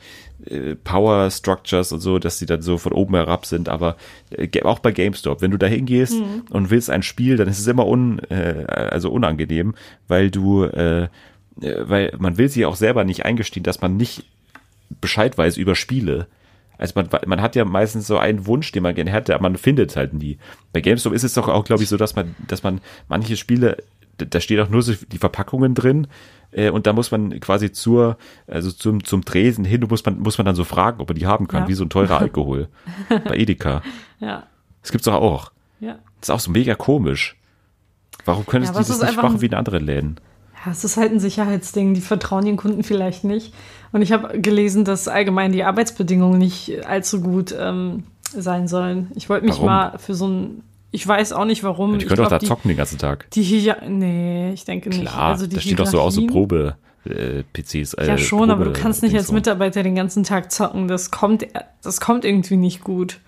äh, Power Structures und so, dass die dann so von oben herab sind, aber äh, auch bei GameStop, wenn du da hingehst und willst ein Spiel, dann ist es immer un, äh, also unangenehm, weil du, äh, äh, weil man will sich auch selber nicht eingestehen, dass man nicht Bescheid weiß über Spiele. Also man, man hat ja meistens so einen Wunsch, den man gerne hätte, aber man findet es halt nie. Bei GameStop ist es doch auch, glaube ich, so, dass man, dass man manche Spiele, da- steht auch nur so die Verpackungen drin äh, und da muss man quasi zur, also zum, zum Tresen hin, muss man, muss man dann so fragen, ob man die haben kann, Ja. wie so ein teurer Alkohol. Bei Edeka. Ja, Das gibt's doch auch. ja. Das ist auch so mega komisch. Warum können Ja, die das nicht machen wie in anderen Läden? Ja, es ist halt ein Sicherheitsding. Die vertrauen den Kunden vielleicht nicht. Und ich habe gelesen, dass allgemein die Arbeitsbedingungen nicht allzu gut ähm, sein sollen. Ich wollte mich Warum? mal für so ein. Ich weiß auch nicht warum. Die ich können doch da die, zocken den ganzen Tag. Die hier, nee, ich denke nicht. Klar, also die da steht doch so aus so Probe. Äh, PCs. Äh, Ja, schon, aber du Probe- kannst nicht als so. Mitarbeiter den ganzen Tag zocken. Das kommt, das kommt irgendwie nicht gut.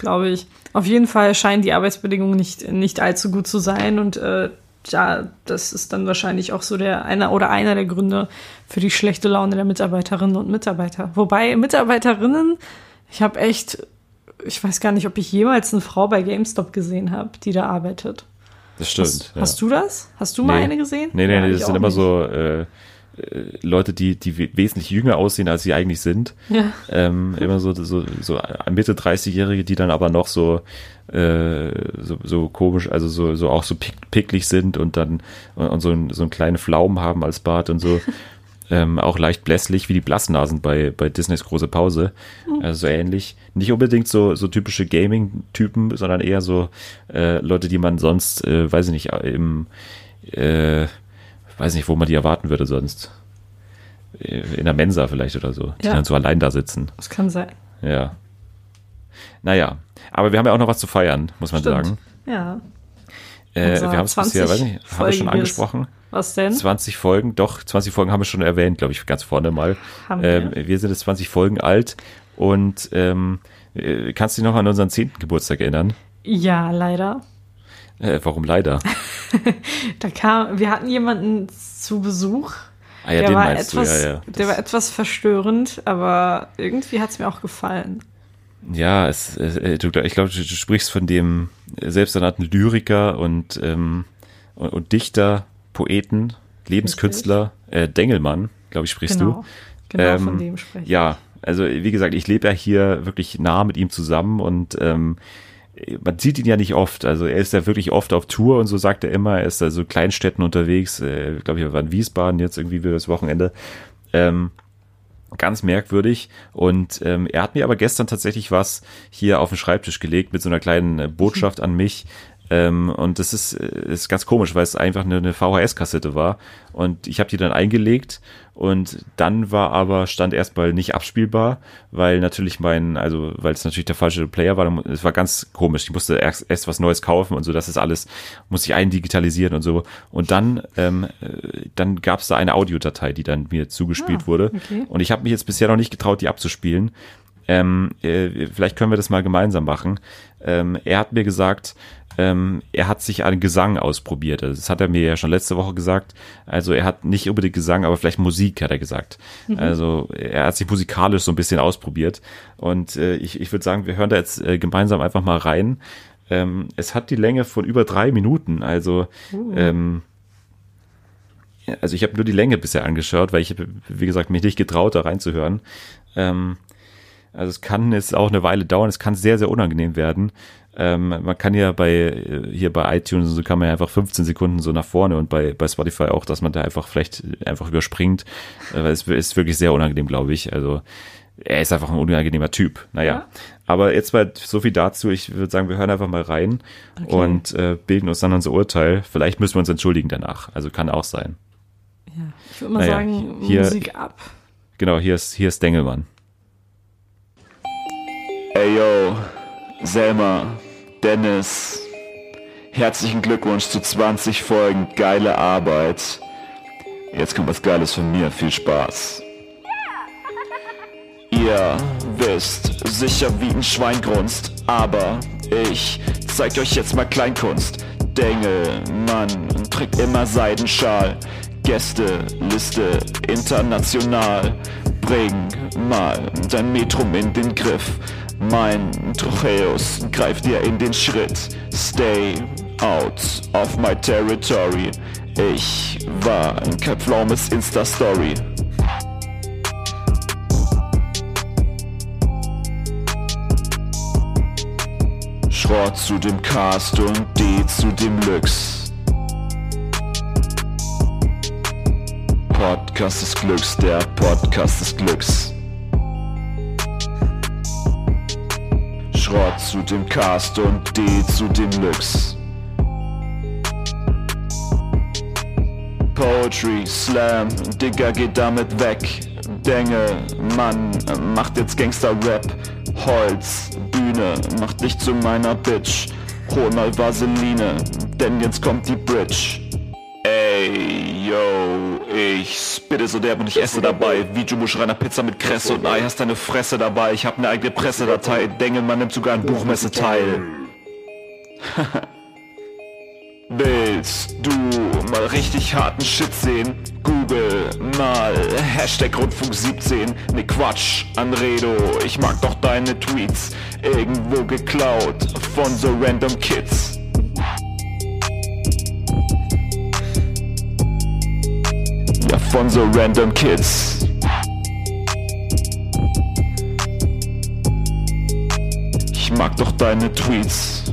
Glaube ich. Auf jeden Fall scheinen die Arbeitsbedingungen nicht, nicht allzu gut zu sein und äh, ja, das ist dann wahrscheinlich auch so der einer oder einer der Gründe für die schlechte Laune der Mitarbeiterinnen und Mitarbeiter. Wobei Mitarbeiterinnen, ich habe echt, ich weiß gar nicht, ob ich jemals eine Frau bei GameStop gesehen habe, die da arbeitet. Das stimmt. Hast, ja. hast du das? Hast du mal eine gesehen? Nee, nee, Ja, nee, das sind immer nicht. so äh, äh, Leute, die, die we- wesentlich jünger aussehen, als sie eigentlich sind. Ja. Ähm, immer so, so, so Mitte 30-Jährige, die dann aber noch so, äh, so, so komisch, also so, so auch so pick, picklig sind und dann und, und so, ein, so einen kleinen Pflaumen haben als Bart und so. Ähm, auch leicht blässlich, wie die Blassnasen bei, bei Disneys große Pause. Also so ähnlich. Nicht unbedingt so, so typische Gaming-Typen, sondern eher so äh, Leute, die man sonst, äh, weiß ich nicht, im, äh, weiß nicht, wo man die erwarten würde sonst. Äh, In der Mensa vielleicht oder so, die Ja. dann so allein da sitzen. Das kann sein. Ja. Naja, aber wir haben ja auch noch was zu feiern, muss man Stimmt. sagen. Ja. Äh, wir haben es bisher, weiß nicht, haben wir schon 20-folgiges. angesprochen? Was denn? 20 Folgen, doch, 20 Folgen haben wir schon erwähnt, glaube ich, ganz vorne mal. Haben wir? Ähm, wir sind jetzt 20 Folgen alt und ähm, äh, kannst du dich noch an unseren 10. Geburtstag erinnern? Ja, leider. Äh, warum leider? da kam, wir hatten jemanden zu Besuch. Ah ja, der den war meinst etwas, du, ja, ja. Der war etwas verstörend, aber irgendwie hat es mir auch gefallen. Ja, es, äh, du, ich glaube, du, du, sprichst von dem selbsternannten Lyriker und, ähm, und, und, Dichter, Poeten, Lebenskünstler, äh, Dengelmann, glaube ich, sprichst genau. du. Genau, ähm, von dem spreche ich. Ja, also wie gesagt, ich lebe ja hier wirklich nah mit ihm zusammen und ähm, man sieht ihn ja nicht oft. Also er ist ja wirklich oft auf Tour und so sagt er immer. Er ist da so Kleinstädten unterwegs. Äh, ich glaube, wir waren in Wiesbaden jetzt irgendwie für das Wochenende. Ähm, ganz merkwürdig. Und ähm, er hat mir aber gestern tatsächlich was hier auf den Schreibtisch gelegt mit so einer kleinen äh, Botschaft an mich. Ähm, und das ist, äh, ist ganz komisch, weil es einfach eine, eine VHS-Kassette war. Und ich habe die dann eingelegt und dann war aber, stand erstmal nicht abspielbar, weil natürlich mein, also weil es natürlich der falsche Player war, es war ganz komisch. Ich musste erst, erst was Neues kaufen und so, das ist alles, muss ich eindigitalisieren und so. Und dann, ähm, dann gab es da eine Audiodatei, die dann mir zugespielt ah, wurde. Okay. Und ich habe mich jetzt bisher noch nicht getraut, die abzuspielen. Ähm, äh, vielleicht können wir das mal gemeinsam machen. Ähm, er hat mir gesagt, ähm, er hat sich an Gesang ausprobiert. Also das hat er mir ja schon letzte Woche gesagt. Also er hat nicht unbedingt Gesang, aber vielleicht Musik, hat er gesagt. Mhm. Also er hat sich musikalisch so ein bisschen ausprobiert. Und äh, ich, ich würde sagen, wir hören da jetzt äh, gemeinsam einfach mal rein. Ähm, es hat die Länge von über drei Minuten. Also uh. ähm, also ich habe nur die Länge bisher angeschaut, weil ich, wie gesagt, mich nicht getraut, da reinzuhören. Ähm, also es kann jetzt auch eine Weile dauern, es kann sehr, sehr unangenehm werden. Ähm, man kann ja bei hier bei iTunes so kann man ja einfach 15 Sekunden so nach vorne und bei, bei Spotify auch, dass man da einfach vielleicht einfach überspringt. Äh, es ist wirklich sehr unangenehm, glaube ich. Also er ist einfach ein unangenehmer Typ. Naja. Ja. Aber jetzt mal so viel dazu. Ich würde sagen, wir hören einfach mal rein okay. und äh, bilden uns dann unser Urteil. Vielleicht müssen wir uns entschuldigen danach. Also kann auch sein. Ja, ich würde mal naja, sagen, hier, Musik ab. Genau, hier ist, hier ist Dengelmann. Ey yo, Selma, Dennis, herzlichen Glückwunsch zu 20 Folgen, geile Arbeit. Jetzt kommt was Geiles von mir, viel Spaß. Ihr wisst sicher wie ein Schwein grunzt, aber ich zeig euch jetzt mal Kleinkunst. Dengel, Mann, trägt immer Seidenschal. Gäste, Liste, international. Bring mal dein Metrum in den Griff. Mein Trocheus greift dir in den Schritt. Stay out of my territory. Ich war kein Pflaumes Insta-Story. Schrott zu dem Cast und D zu dem Lux. Podcast des Glücks, der Podcast des Glücks. Schrott zu dem Cast und D zu dem Lux. Poetry, Slam, Digger geht damit weg. Denge, Mann, macht jetzt Gangster-Rap. Holz, Bühne, macht dich zu meiner Bitch. Hol mal Vaseline, denn jetzt kommt die Bridge. Ey, yo, ich spitte so derb und ich esse dabei. Wie Jumbo Schreiner Pizza mit Kresse und Ei, hast deine Fresse dabei. Ich hab ne eigene Pressedatei. Dengelmann nimmt sogar an Buchmesse teil. Willst du mal richtig harten Shit sehen? Google mal Hashtag Rundfunk 17. Ne Quatsch, Anredo, ich mag doch deine Tweets. Irgendwo geklaut von so random Kids. Von so random Kids. Ich mag doch deine Tweets.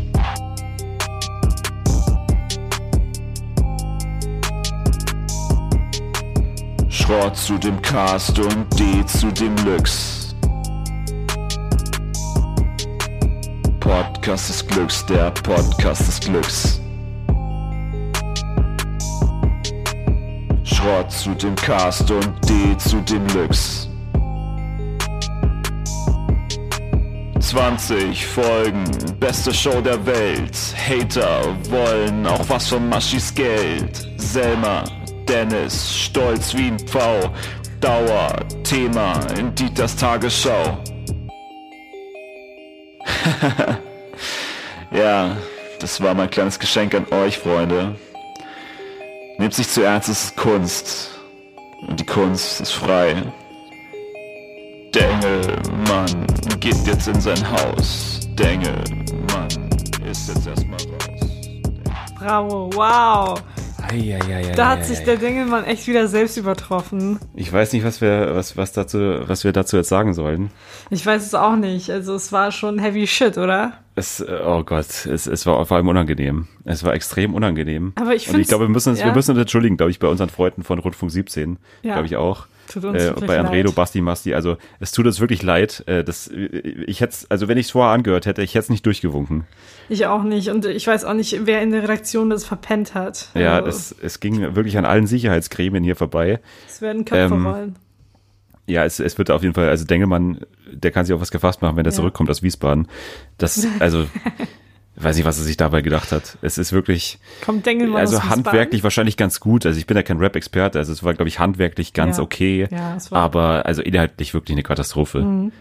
Schrott zu dem Cast und D zu dem Lux. Podcast des Glücks, der Podcast des Glücks. Schrott zu dem Cast und D zu dem Lux. 20 Folgen, beste Show der Welt. Hater wollen auch was von Maschis Geld. Selma, Dennis, stolz wie ein Pfau. Dauerthema in Dieters Tagesschau. ja, das war mein kleines Geschenk an euch, Freunde. Nehmt sich zu ernst, es ist Kunst. Und die Kunst ist frei. Dengelmann geht jetzt in sein Haus. Dengelmann ist jetzt erstmal raus. Bravo, wow. Da hat sich der Dengelmann echt wieder selbst übertroffen. Ich weiß nicht, was wir, was, was dazu, was wir dazu jetzt sagen sollen. Ich weiß es auch nicht. Also es war schon heavy shit, oder? Es, oh Gott, es, es war vor allem unangenehm. Es war extrem unangenehm. Aber ich Und ich glaube, wir müssen uns, ja. wir müssen uns entschuldigen, glaube ich, bei unseren Freunden von Rundfunk 17. Ja. Glaube ich auch. Tut uns Äh, bei Anredo, leid. Basti, Masti. Also es tut uns wirklich leid. Äh, das, ich hätte, also wenn ich es vorher angehört hätte, ich hätte es nicht durchgewunken. Ich auch nicht. Und ich weiß auch nicht, wer in der Redaktion das verpennt hat. Ja, Also, es, es ging wirklich an allen Sicherheitsgremien hier vorbei. es werden Köpfe ähm, rollen. Ja, es, es wird auf jeden Fall, also Dengelmann, der kann sich auf was gefasst machen, wenn er Ja. zurückkommt aus Wiesbaden. Das, also, weiß nicht, was er sich dabei gedacht hat. Es ist wirklich, Kommt Dengelmann also handwerklich wahrscheinlich ganz gut. Also ich bin ja kein Rap-Experte, also es war, glaube ich, handwerklich ganz Ja. okay. Ja, aber also inhaltlich wirklich eine Katastrophe. Mhm.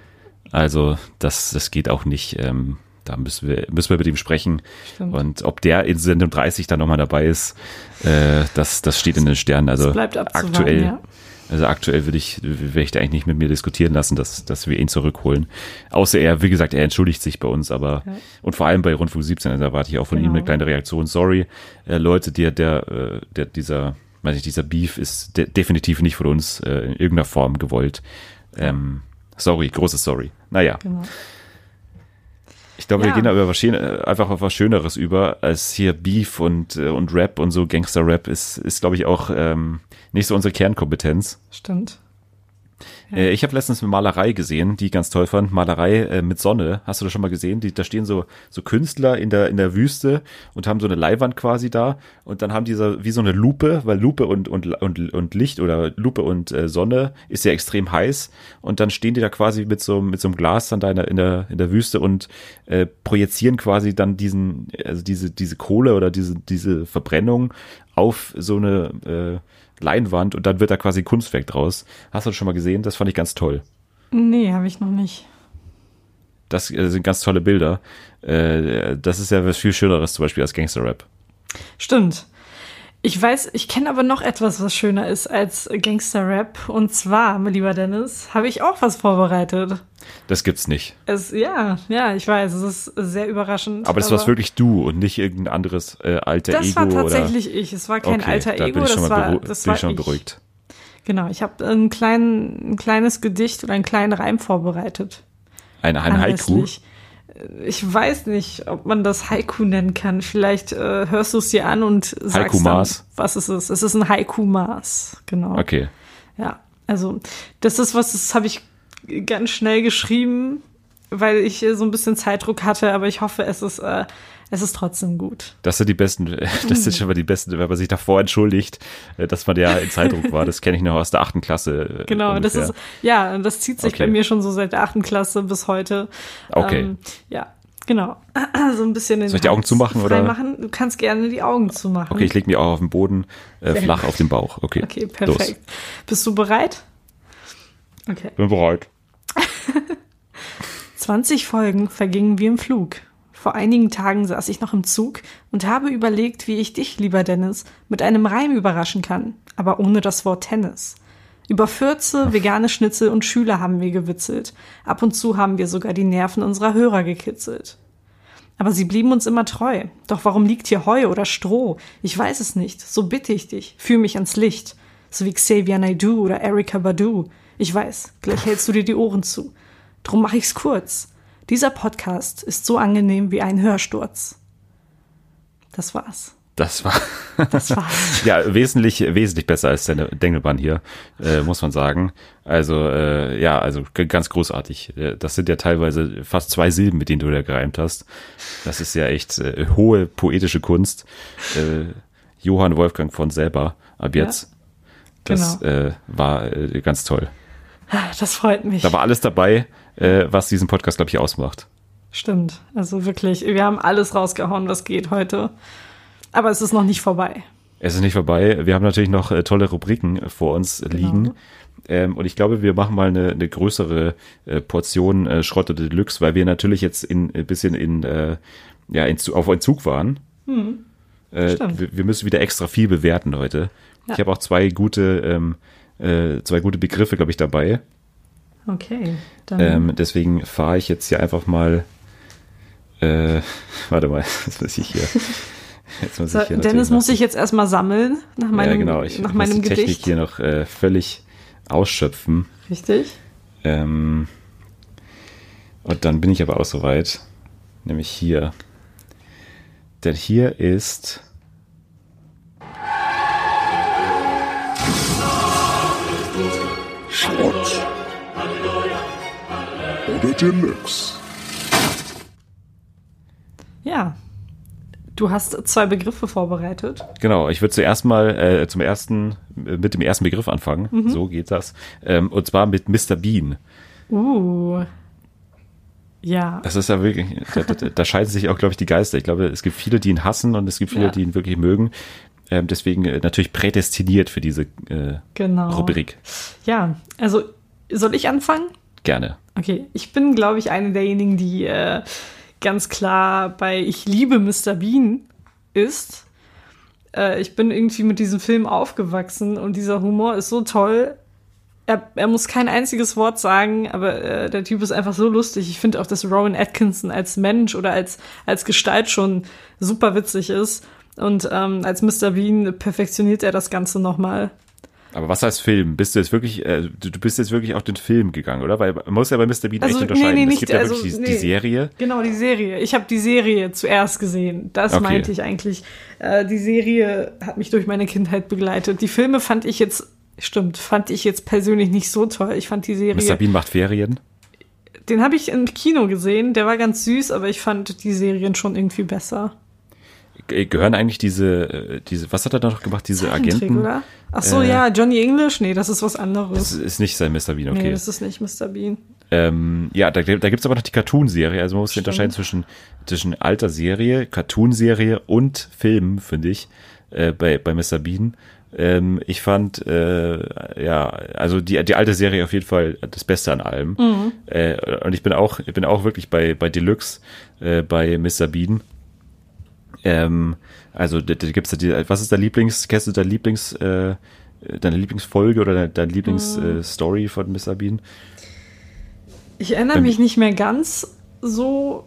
Also das, das geht auch nicht. Ähm, da müssen wir, müssen wir mit ihm sprechen. Stimmt. Und ob der in Sendung 30 dann nochmal dabei ist, äh, das, das steht in den Sternen. Also aktuell, ja. Also aktuell würde ich, würde ich da eigentlich nicht mit mir diskutieren lassen, dass, dass wir ihn zurückholen. Außer er, wie gesagt, er entschuldigt sich bei uns, aber Ja. und vor allem bei Rundfunk 17, also erwarte ich auch von ihm Genau. eine kleine Reaktion. Sorry, äh, Leute, der, der, äh, der, dieser, weiß ich, dieser Beef ist de definitiv nicht von uns äh, in irgendeiner Form gewollt. Ähm, sorry, großes Sorry. Naja. Genau. Ich glaube, wir Ja. gehen da über was Schön, äh, einfach auf was Schöneres über, als hier Beef und, äh, und Rap und so Gangster-Rap ist, ist glaube ich, auch ähm, nicht so unsere Kernkompetenz. Stimmt. Äh, ich habe letztens eine Malerei gesehen, die ich ganz toll fand. Malerei äh, mit Sonne. Hast du das schon mal gesehen? Die, da stehen so, so Künstler in der, in der Wüste und haben so eine Leihwand quasi da. Und dann haben diese wie so eine Lupe, weil Lupe und, und, und, und Licht oder Lupe und äh, Sonne ist ja extrem heiß. Und dann stehen die da quasi mit so, mit so einem Glas dann da in der, in der, in der Wüste und projizieren quasi dann diesen, also diese, diese Kohle oder diese, diese Verbrennung auf so eine äh, Leinwand und dann wird da quasi Kunstwerk draus. Hast du das schon mal gesehen? Das fand ich ganz toll. Nee, habe ich noch nicht. Das äh, sind ganz tolle Bilder. Äh, das ist ja was viel Schöneres zum Beispiel als Gangster-Rap. Stimmt. Ich weiß, ich kenne aber noch etwas, was schöner ist als Gangster-Rap. Und zwar, mein lieber Dennis, habe ich auch was vorbereitet. Das gibt's nicht. Es, ja, ja, ich weiß, es ist sehr überraschend. Aber das warst wirklich du und nicht irgendein anderes äh, alter Das Ego war oder. tatsächlich ich. Es war kein okay, alter Ego, das war, das bin war ich schon ich. beruhigt. Genau, ich habe ein, klein, ein kleines Gedicht oder einen kleinen Reim vorbereitet. Ein, ein Haiku. Anlässlich. Ich weiß nicht, ob man das Haiku nennen kann. Vielleicht äh, hörst du es dir an und sagst dann, was es ist. Es ist ein Haiku-Maß, genau. Okay. Ja, also das ist was, das habe ich ganz schnell geschrieben, weil ich so ein bisschen Zeitdruck hatte, aber ich hoffe, es ist, äh, es ist trotzdem gut. Das sind die besten, das sind schon mal die besten, wenn man sich davor entschuldigt, äh, dass man ja in Zeitdruck war. Das kenne ich noch aus der achten Klasse. äh, Genau, das ungefähr. ist, ja, das zieht sich Okay. bei mir schon so seit der achten Klasse bis heute. Okay. Ähm, ja, genau. so ein bisschen den Soll ich die Augen zumachen, oder? Machen. Du kannst gerne die Augen zumachen. Okay, ich lege mich auch auf den Boden, äh, flach auf den Bauch. Okay, Okay, perfekt. Bist du bereit? Okay. Bin bereit. 20 Folgen vergingen wie im Flug. Vor einigen Tagen saß ich noch im Zug und habe überlegt, wie ich dich, lieber Dennis, mit einem Reim überraschen kann, aber ohne das Wort Tennis. Über Fürze, vegane Schnitzel und Schüler haben wir gewitzelt. Ab und zu haben wir sogar die Nerven unserer Hörer gekitzelt. Aber sie blieben uns immer treu. Doch warum liegt hier Heu oder Stroh? Ich weiß es nicht. So bitte ich dich. Führ mich ans Licht. So wie Xavier Naidoo oder Erika Badu. Ich weiß, gleich hältst du dir die Ohren zu. Drum mach ich's kurz. Dieser Podcast ist so angenehm wie ein Hörsturz. Das war's. Das war Das war's. ja wesentlich wesentlich besser als deine Dengelbahn hier, äh, muss man sagen. Also äh, ja, also ganz großartig. Äh, Das sind ja teilweise fast zwei Silben, mit denen du da gereimt hast. Das ist ja echt äh, hohe poetische Kunst. Äh, Johann Wolfgang von selber ab Ja, jetzt. Das genau. äh, war ganz toll. Das freut mich. Da war alles dabei, äh, was diesen Podcast, glaube ich, ausmacht. Stimmt. Also wirklich, wir haben alles rausgehauen, was geht heute. Aber es ist noch nicht vorbei. Es ist nicht vorbei. Wir haben natürlich noch äh, tolle Rubriken vor uns genau. liegen. Ähm, und ich glaube, wir machen mal eine, eine größere äh, Portion äh, Schrott oder Deluxe, weil wir natürlich jetzt in, ein bisschen in, äh, ja, in, auf Entzug waren. Hm. Äh, wir, wir, müssen wieder extra viel bewerten heute. Ja. Ich habe auch zwei gute, ähm, äh, zwei gute Begriffe, glaube ich, dabei. Okay. Ähm, deswegen fahre ich jetzt hier einfach mal. Äh, warte mal, was muss ich hier? Jetzt muss so, ich hier Dennis muss sich jetzt erstmal sammeln nach meinem, ja, genau. ich nach muss meinem die Gedicht. Technik hier noch äh, völlig ausschöpfen. Richtig. Ähm, und dann bin ich aber auch soweit, nämlich hier. Denn hier ist Schrott oder Deluxe. Ja, Du hast zwei Begriffe vorbereitet. Genau, ich würde zuerst mal äh, zum ersten mit dem ersten Begriff anfangen. Mhm. So geht das. Ähm, und zwar mit Mr. Bean. Uh. Ja. Das ist ja wirklich, da, da, da scheiden sich auch, glaube ich, die Geister. Ich glaube, es gibt viele, die ihn hassen und es gibt viele, ja. die ihn wirklich mögen. Ähm, deswegen äh, natürlich prädestiniert für diese äh, genau. Rubrik. Ja, also soll ich anfangen? Gerne. Okay, ich bin, glaube ich, eine derjenigen, die äh, ganz klar bei Ich liebe Mr. Bean ist. Äh, ich bin irgendwie mit diesem Film aufgewachsen und dieser Humor ist so toll. Er, er muss kein einziges Wort sagen, aber äh, der Typ ist einfach so lustig. Ich finde auch, dass Rowan Atkinson als Mensch oder als, als Gestalt schon super witzig ist. Und ähm, als Mr. Bean perfektioniert er das Ganze nochmal. Aber was heißt Film? Bist du jetzt wirklich, äh, du, bist jetzt wirklich auf den Film gegangen, oder? Weil man muss ja bei Mr. Bean also, echt unterscheiden. Nee, nee, es gibt ja also, wirklich die, nee, die, Serie. Genau, die Serie. Ich habe die Serie zuerst gesehen. Das okay. meinte ich eigentlich. Äh, die Serie hat mich durch meine Kindheit begleitet. Die Filme fand ich jetzt, stimmt, fand ich jetzt persönlich nicht so toll. Ich fand die Serie. Mr. Bean macht Ferien. Den habe ich im Kino gesehen. Der war ganz süß, aber ich fand die Serien schon irgendwie besser. Äh, gehören eigentlich diese, äh, diese, was hat er da noch gemacht, diese Agenten? Oder? Ach so, äh, ja, Johnny English? Nee, das ist was anderes. Das ist nicht sein Mr. Bean, okay. Nee, das ist nicht Mr. Bean. Ähm, ja, da, da gibt es aber noch die Cartoon-Serie. Also man muss Stimmt. unterscheiden zwischen, zwischen alter Serie, Cartoon-Serie und Film, finde ich, äh, bei, bei Mr. Bean. Ähm, ich fand, äh, ja, also die, die alte Serie auf jeden Fall das Beste an allem. Mhm. Äh, und ich bin auch, ich bin auch wirklich bei, bei Deluxe, äh, bei Mr. Bean. Ähm, also da, da gibt's da die, was ist der Lieblings, kennst du dein Lieblings, äh, deine Lieblingsfolge oder deine, deine Lieblingsstory mhm. äh, von Miss Sabine? Ich erinnere mich nicht mehr ganz so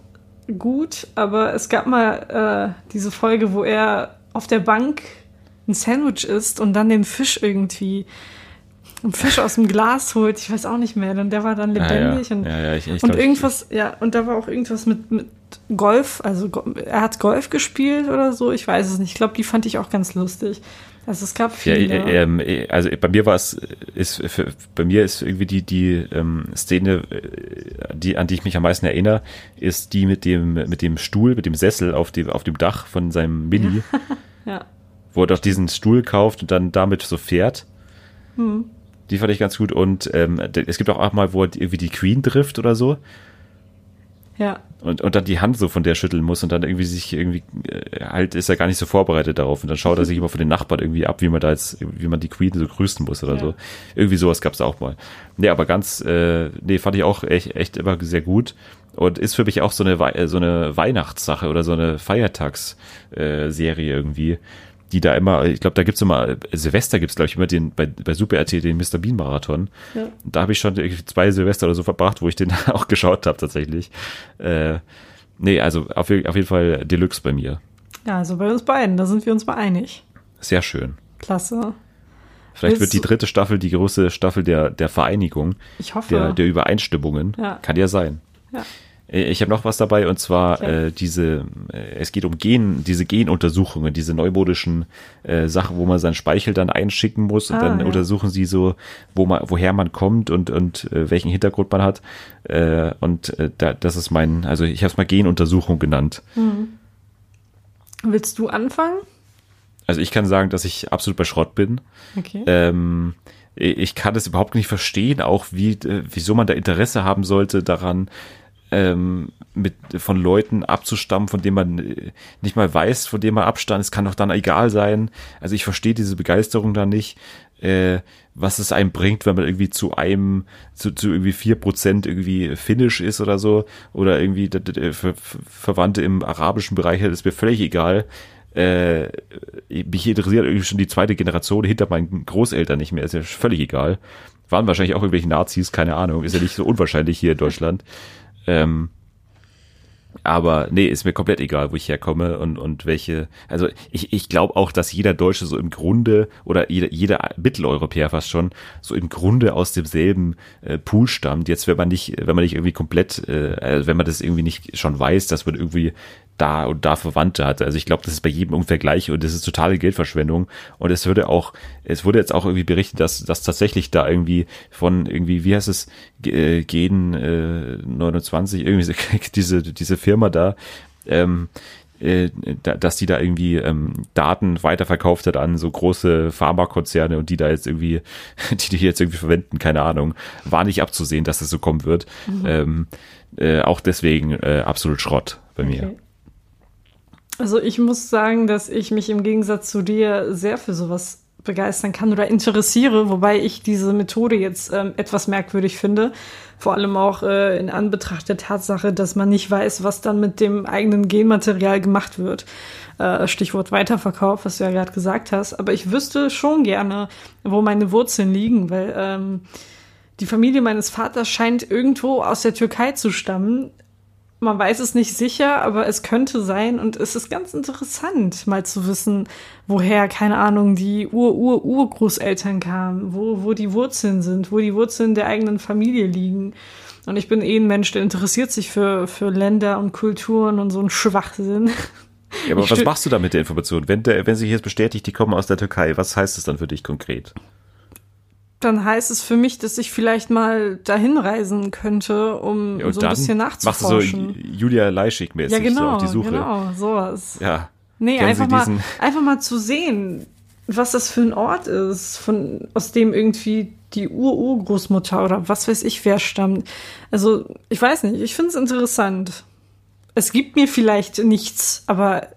gut, aber es gab mal äh, diese Folge, wo er auf der Bank ein Sandwich isst und dann den Fisch irgendwie einen Fisch aus dem Glas holt, ich weiß auch nicht mehr, denn der war dann lebendig ja, ja. und, ja, ich, ich und glaub, irgendwas, ja, und da war auch irgendwas mit, mit Golf, also er hat Golf gespielt oder so, ich weiß es nicht. Ich glaube, die fand ich auch ganz lustig. Also es gab viele. Ja, ähm, also bei mir war es, ist, für, bei mir ist irgendwie die, die ähm, Szene, äh, die, an die ich mich am meisten erinnere, ist die mit dem, mit dem Stuhl, mit dem Sessel auf dem, auf dem Dach von seinem Mini. ja. Wo er doch diesen Stuhl kauft und dann damit so fährt. Hm. Die fand ich ganz gut. Und ähm, es gibt auch mal, wo er irgendwie die Queen trifft oder so. Ja. Und, und dann die Hand so von der schütteln muss und dann irgendwie sich irgendwie, äh, halt ist er gar nicht so vorbereitet darauf. Und dann schaut er sich immer von den Nachbarn irgendwie ab, wie man da jetzt, wie man die Queen so grüßen muss oder ja. so. Irgendwie sowas gab's auch mal. Nee, aber ganz, äh, nee, fand ich auch echt, echt immer sehr gut. Und ist für mich auch so eine, so eine Weihnachtssache oder so eine Feiertagsserie äh, irgendwie die da immer, ich glaube, da gibt's immer, Silvester gibt's glaube ich, immer den, bei, bei Super RT den Mr. Bean Marathon. Ja. Da habe ich schon zwei Silvester oder so verbracht, wo ich den auch geschaut habe tatsächlich. Äh, nee, also auf, auf jeden Fall Deluxe bei mir. Ja, also bei uns beiden, da sind wir uns mal einig. Sehr schön. Klasse. Vielleicht Willst wird die dritte Staffel die große Staffel der, der Vereinigung. Ich hoffe. Der, der Übereinstimmungen. Ja. Kann ja sein. Ja. Äh, ich habe noch was dabei und zwar okay. äh, diese, äh, es geht um Gen, diese Genuntersuchungen, diese neumodischen äh, Sachen, wo man seinen Speichel dann einschicken muss und ah, dann ja. untersuchen sie so, wo man, woher man kommt und und äh, welchen Hintergrund man hat. Äh, und äh, da, das ist mein, also ich habe es mal Genuntersuchung genannt. Mhm. Willst du anfangen? Also ich kann sagen, dass ich absolut bei Schrott bin. Okay. Ähm, ich kann es überhaupt nicht verstehen, auch wie, äh, wieso man da Interesse haben sollte daran, ähm, mit von Leuten abzustammen, von denen man äh, nicht mal weiß, von denen man abstammt. Es kann doch dann egal sein. Also ich verstehe diese Begeisterung da nicht, äh, was es einem bringt, wenn man irgendwie zu einem, zu, zu irgendwie vier Prozent irgendwie Finnisch ist oder so, oder irgendwie Ver Verwandte im arabischen Bereich, das ist mir völlig egal. Äh, mich interessiert irgendwie schon die zweite Generation hinter meinen Großeltern nicht mehr, ist ja völlig egal. Waren wahrscheinlich auch irgendwelche Nazis, keine Ahnung, ist ja nicht so unwahrscheinlich hier in Deutschland. Ähm, aber nee, ist mir komplett egal, wo ich herkomme und, und welche. Also ich, ich glaube auch, dass jeder Deutsche so im Grunde oder jeder, jeder Mitteleuropäer fast schon so im Grunde aus demselben äh, Pool stammt. Jetzt, wenn man nicht, wenn man nicht irgendwie komplett, äh, also wenn man das irgendwie nicht schon weiß, dass man irgendwie da und da Verwandte hat. Also ich glaube, das ist bei jedem ungefähr gleich und das ist totale Geldverschwendung. Und es würde auch, es wurde jetzt auch irgendwie berichtet, dass, dass tatsächlich da irgendwie von irgendwie, wie heißt es, äh, Gen äh, 29, irgendwie diese, diese Firma da, ähm, äh, dass die da irgendwie ähm, Daten weiterverkauft hat an so große Pharmakonzerne und die da jetzt irgendwie, die die jetzt irgendwie verwenden, keine Ahnung, war nicht abzusehen, dass das so kommen wird. Mhm. Ähm, äh, auch deswegen äh, absolut Schrott bei mir. Also ich muss sagen, dass ich mich im Gegensatz zu dir sehr für sowas begeistern kann oder interessiere, wobei ich diese Methode jetzt ähm, etwas merkwürdig finde. Vor allem auch äh, in Anbetracht der Tatsache, dass man nicht weiß, was dann mit dem eigenen Genmaterial gemacht wird. Äh, Stichwort Weiterverkauf, was du ja gerade gesagt hast. Aber ich wüsste schon gerne, wo meine Wurzeln liegen, weil ähm, die Familie meines Vaters scheint irgendwo aus der Türkei zu stammen man weiß es nicht sicher, aber es könnte sein und es ist ganz interessant, mal zu wissen, woher, keine Ahnung, die Ur-Ur-Urgroßeltern kamen, wo, wo die Wurzeln sind, wo die Wurzeln der eigenen Familie liegen. Und ich bin eh ein Mensch, der interessiert sich für, für Länder und Kulturen und so ein Schwachsinn. Ja, aber ich was machst du da mit der Information? Wenn, der, wenn sich jetzt bestätigt, die kommen aus der Türkei, was heißt das dann für dich konkret? Dann heißt es für mich, dass ich vielleicht mal dahin reisen könnte, um ja, so ein bisschen nachzuforschen. Machst du so Julia Leischig-mäßig ja, genau, so auf die Suche. genau, sowas. Ja. Nee, einfach mal, einfach mal zu sehen, was das für ein Ort ist, von, aus dem irgendwie die Ur-Urgroßmutter oder was weiß ich wer stammt. Also, ich weiß nicht, ich finde es interessant. Es gibt mir vielleicht nichts, aber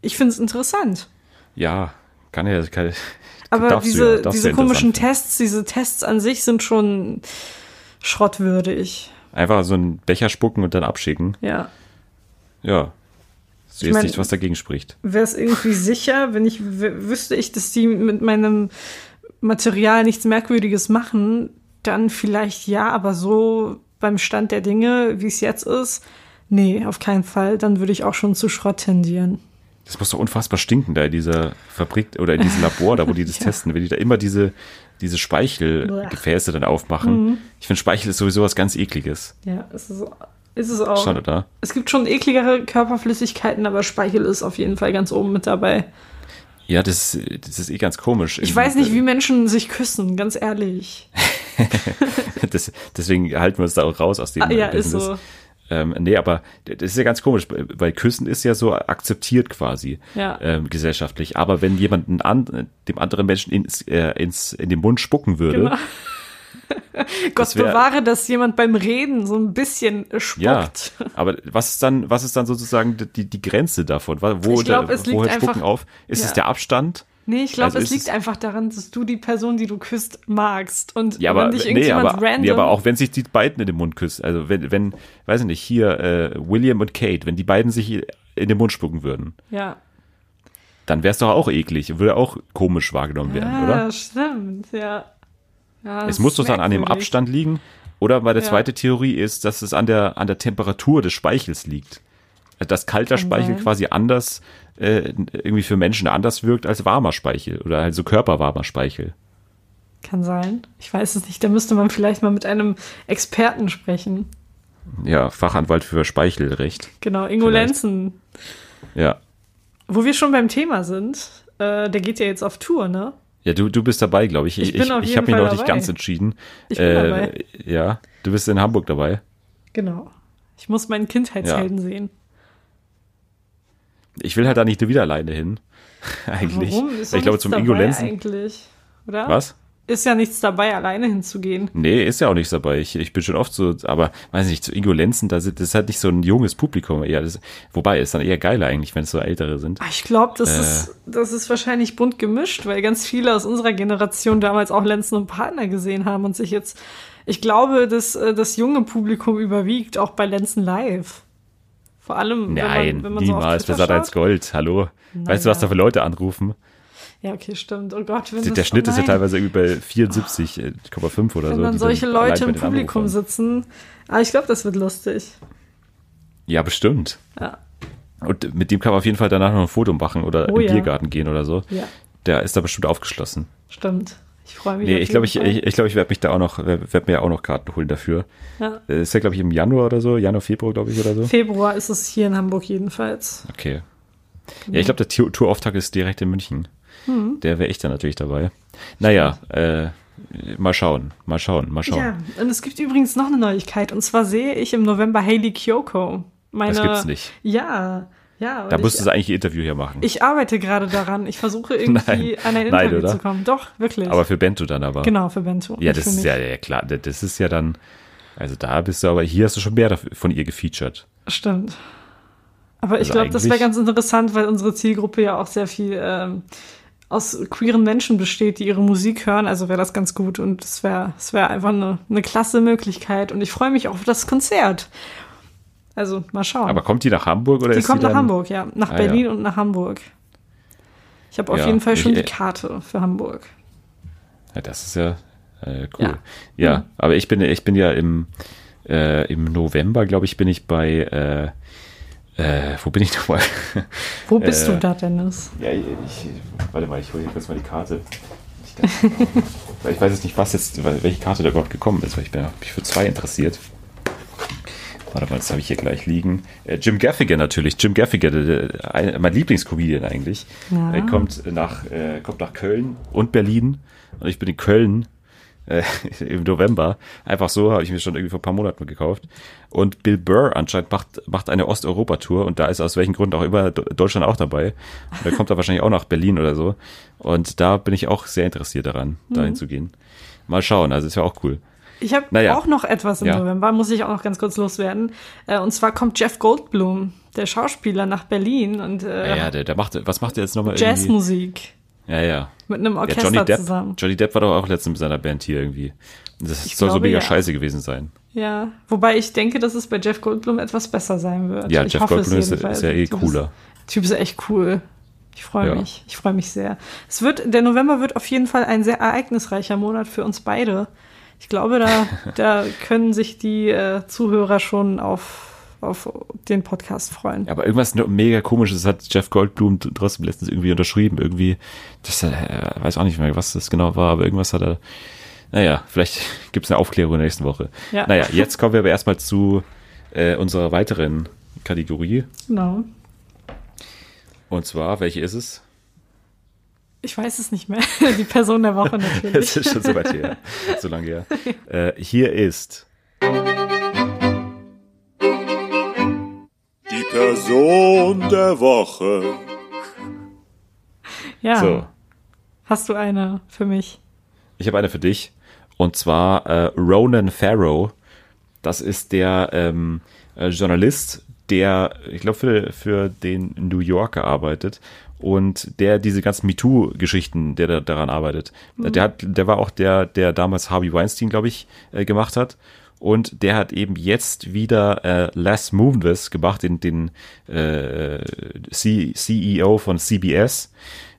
ich finde es interessant. Ja, kann ja, kann, aber diese, ja, diese komischen Tests, diese Tests an sich sind schon schrottwürdig. Einfach so einen Becher spucken und dann abschicken. Ja. Ja. So ist nicht, was dagegen spricht. Wäre es irgendwie sicher, wenn ich wüsste ich, dass die mit meinem Material nichts Merkwürdiges machen, dann vielleicht ja, aber so beim Stand der Dinge, wie es jetzt ist, nee, auf keinen Fall. Dann würde ich auch schon zu Schrott tendieren. Das muss doch unfassbar stinken da in dieser Fabrik oder in diesem Labor, da wo die das ja. testen, wenn die da immer diese, diese Speichelgefäße dann aufmachen. Mhm. Ich finde, Speichel ist sowieso was ganz ekliges. Ja, es ist, ist es auch. Schade da. Es gibt schon ekligere Körperflüssigkeiten, aber Speichel ist auf jeden Fall ganz oben mit dabei. Ja, das, das ist eh ganz komisch. Ich weiß nicht, wie Menschen sich küssen, ganz ehrlich. das, deswegen halten wir uns da auch raus aus dem ah, ja, Business. Ist so. Ähm, nee, aber das ist ja ganz komisch, weil Küssen ist ja so akzeptiert quasi ja. ähm, gesellschaftlich. Aber wenn jemand an, dem anderen Menschen ins, äh, ins, in den Mund spucken würde. Genau. Gott wär, bewahre, dass jemand beim Reden so ein bisschen spuckt. Ja, aber was ist dann, was ist dann sozusagen die, die Grenze davon? Wo, ich glaub, es woher spucken einfach, auf? Ist ja. es der Abstand? Nee, ich glaube, also es liegt einfach daran, dass du die Person, die du küsst, magst. Und ja, aber, wenn dich irgendjemand nee, aber, random. Nee, aber auch wenn sich die beiden in den Mund küssen, also wenn, wenn, weiß ich nicht, hier äh, William und Kate, wenn die beiden sich in den Mund spucken würden. Ja. Dann wäre es doch auch eklig, würde auch komisch wahrgenommen werden, ja, oder? Ja, stimmt, ja. ja es muss doch dann an dem Abstand liegen. Oder weil der ja. zweite Theorie ist, dass es an der, an der Temperatur des Speichels liegt. Dass kalter Kann Speichel sein. quasi anders äh, irgendwie für Menschen anders wirkt als warmer Speichel oder also körperwarmer Speichel. Kann sein. Ich weiß es nicht. Da müsste man vielleicht mal mit einem Experten sprechen. Ja, Fachanwalt für Speichelrecht. Genau, Ingo vielleicht. Lenzen. Ja. Wo wir schon beim Thema sind, äh, der geht ja jetzt auf Tour, ne? Ja, du, du bist dabei, glaube ich. Ich, ich, ich, ich habe mich noch nicht ganz entschieden. Ich bin äh, dabei. Ja, du bist in Hamburg dabei. Genau. Ich muss meinen Kindheitshelden ja. sehen ich will halt da nicht wieder alleine hin. eigentlich. Warum? Ist ich glaube zum Ingolenzen. eigentlich, oder? Was? ist ja nichts dabei, alleine hinzugehen. Nee, ist ja auch nichts dabei. Ich, ich bin schon oft so, aber weiß nicht, zu Ingo Lenzen, das ist halt nicht so ein junges Publikum. Ja, das, wobei, ist dann eher geiler eigentlich, wenn es so ältere sind. Ah, Ich glaube, das, Äh. ist, das ist wahrscheinlich bunt gemischt, weil ganz viele aus unserer Generation damals auch Lenzen und Partner gesehen haben und sich jetzt. Ich glaube, dass äh, das junge Publikum überwiegt, auch bei Lenzen live. Vor allem, Nein, wenn man, wenn man so auf niemals. Twitter Besser als schaut. Gold. Hallo. Weißt du, was Naja. da für Leute anrufen? Ja, okay, stimmt. Oh Gott, wenn Der, das, Schnitt oh ist ja nein. teilweise irgendwie bei 74,5 oder Wenn so. dann die solche Leute im Publikum sitzen. Aber ich glaube, das wird lustig. Ja, bestimmt. Ja. Und mit dem kann man auf jeden Fall danach noch ein Foto machen oder Oh im ja. Biergarten gehen oder so. Ja, Der ist da bestimmt aufgeschlossen. stimmt. Ich freue mich. Nee, ich glaube, ich, ich, ich, glaub, ich werde mich da auch noch, werde mir auch noch Karten holen dafür. Ja. Äh, Ist ja, glaube ich, im Januar oder so, Januar, Februar, glaube ich, oder so. Februar ist es hier in Hamburg jedenfalls. Okay. Ja, ich glaube, der Tour- Tourauftakt ist direkt in München. Hm. Der wäre ich dann natürlich dabei. Naja, äh, mal schauen, mal schauen, mal schauen. Ja, und es gibt übrigens noch eine Neuigkeit. Und zwar sehe ich im November Hailey Kyoko. Meine, Das gibt's nicht. Ja, ja. Da musst ich, du eigentlich ein Interview hier machen. ich arbeite gerade daran. Ich versuche irgendwie Nein. an ein Nein, Interview oder? zu kommen. Doch, wirklich. aber für Bento dann aber. genau, für Bento. Ja, das ist ja, ja klar. Das ist ja dann, also da bist du aber, hier hast du schon mehr von ihr gefeatured. Stimmt. Aber ich Also glaube, das wäre ganz interessant, weil unsere Zielgruppe ja auch sehr viel ähm, aus queeren Menschen besteht, die ihre Musik hören. Also wäre das ganz gut und es wäre es wäre einfach eine, eine klasse Möglichkeit. Und ich freue mich auch auf das Konzert. Also mal schauen. Aber kommt die nach Hamburg oder die ist kommt die nach Hamburg, ja. Nach Ah, Berlin ja. und nach Hamburg. Ich habe auf Ja, jeden Fall schon ich- die Karte für Hamburg. Ja, das ist ja äh, Ja. cool. Ja, aber ich bin, ich bin ja im, äh, im November, glaube ich, bin ich bei, äh, äh, wo bin ich nochmal? Wo bist Äh, du da, Dennis? Ja, ich, warte mal, ich hole hier kurz mal die Karte. Ich, ich weiß jetzt nicht, was jetzt, welche Karte da überhaupt gekommen ist, weil ich bin hab mich für zwei interessiert. Warte mal, das habe ich hier gleich liegen. Äh, Jim Gaffigan natürlich. Jim Gaffigan, ein, mein Lieblingscomedian eigentlich. Ja. Er kommt nach, äh, kommt nach Köln und Berlin. Und ich bin in Köln äh, im November. Einfach so, habe ich mir schon irgendwie vor ein paar Monaten gekauft. Und Bill Burr anscheinend macht, macht eine Osteuropa-Tour und da ist aus welchen Gründen auch immer Deutschland auch dabei. Und er kommt da wahrscheinlich auch nach Berlin oder so. Und da bin ich auch sehr interessiert daran, dahin zu gehen. Mal schauen, also ist ja auch cool. Ich habe Naja. auch noch etwas im Ja. November, muss ich auch noch ganz kurz loswerden. Äh, und zwar kommt Jeff Goldblum, der Schauspieler, nach Berlin und Ja, äh, ja der, der macht, was macht der jetzt nochmal irgendwie? Jazzmusik Ja, ja. mit einem Ja, Orchester Johnny Depp, zusammen. Johnny Depp war doch auch letztens mit seiner Band hier irgendwie. Das Ich soll so glaube, mega ja. scheiße gewesen sein. Ja, wobei ich denke, dass es bei Jeff Goldblum etwas besser sein wird. Ja, ich Jeff hoffe Goldblum ist, ist ja eh Der Typ cooler. Ist, Typ ist echt cool. Ich freue Ja. mich. Ich freue mich sehr. Es wird, der November wird auf jeden Fall ein sehr ereignisreicher Monat für uns beide. Ich glaube, da, da können sich die äh, Zuhörer schon auf, auf den Podcast freuen. Aber irgendwas mega komisches hat Jeff Goldblum trotzdem letztens irgendwie unterschrieben. Irgendwie, das äh, weiß auch nicht mehr, was das genau war, aber irgendwas hat er. Naja, vielleicht gibt's eine Aufklärung in der nächsten Woche. Ja. Naja, jetzt kommen wir aber erstmal zu äh, unserer weiteren Kategorie. Genau. Und zwar, welche ist es? Ich weiß es nicht mehr. Die Person der Woche Es natürlich. ist schon so weit her. so lange her. Äh, hier ist Die Person der Woche. Ja. so. Hast du eine für mich? Ich habe eine für dich. Und zwar äh, Ronan Farrow. Das ist der ähm, äh, Journalist, der, ich glaube, für, für den New Yorker arbeitet und der diese ganzen MeToo-Geschichten, der da, daran arbeitet. Der hat, der war auch der, der damals Harvey Weinstein, glaube ich, äh, gemacht hat. Und der hat eben jetzt wieder äh, Les Moonves gemacht, den, den äh, C CEO von CBS.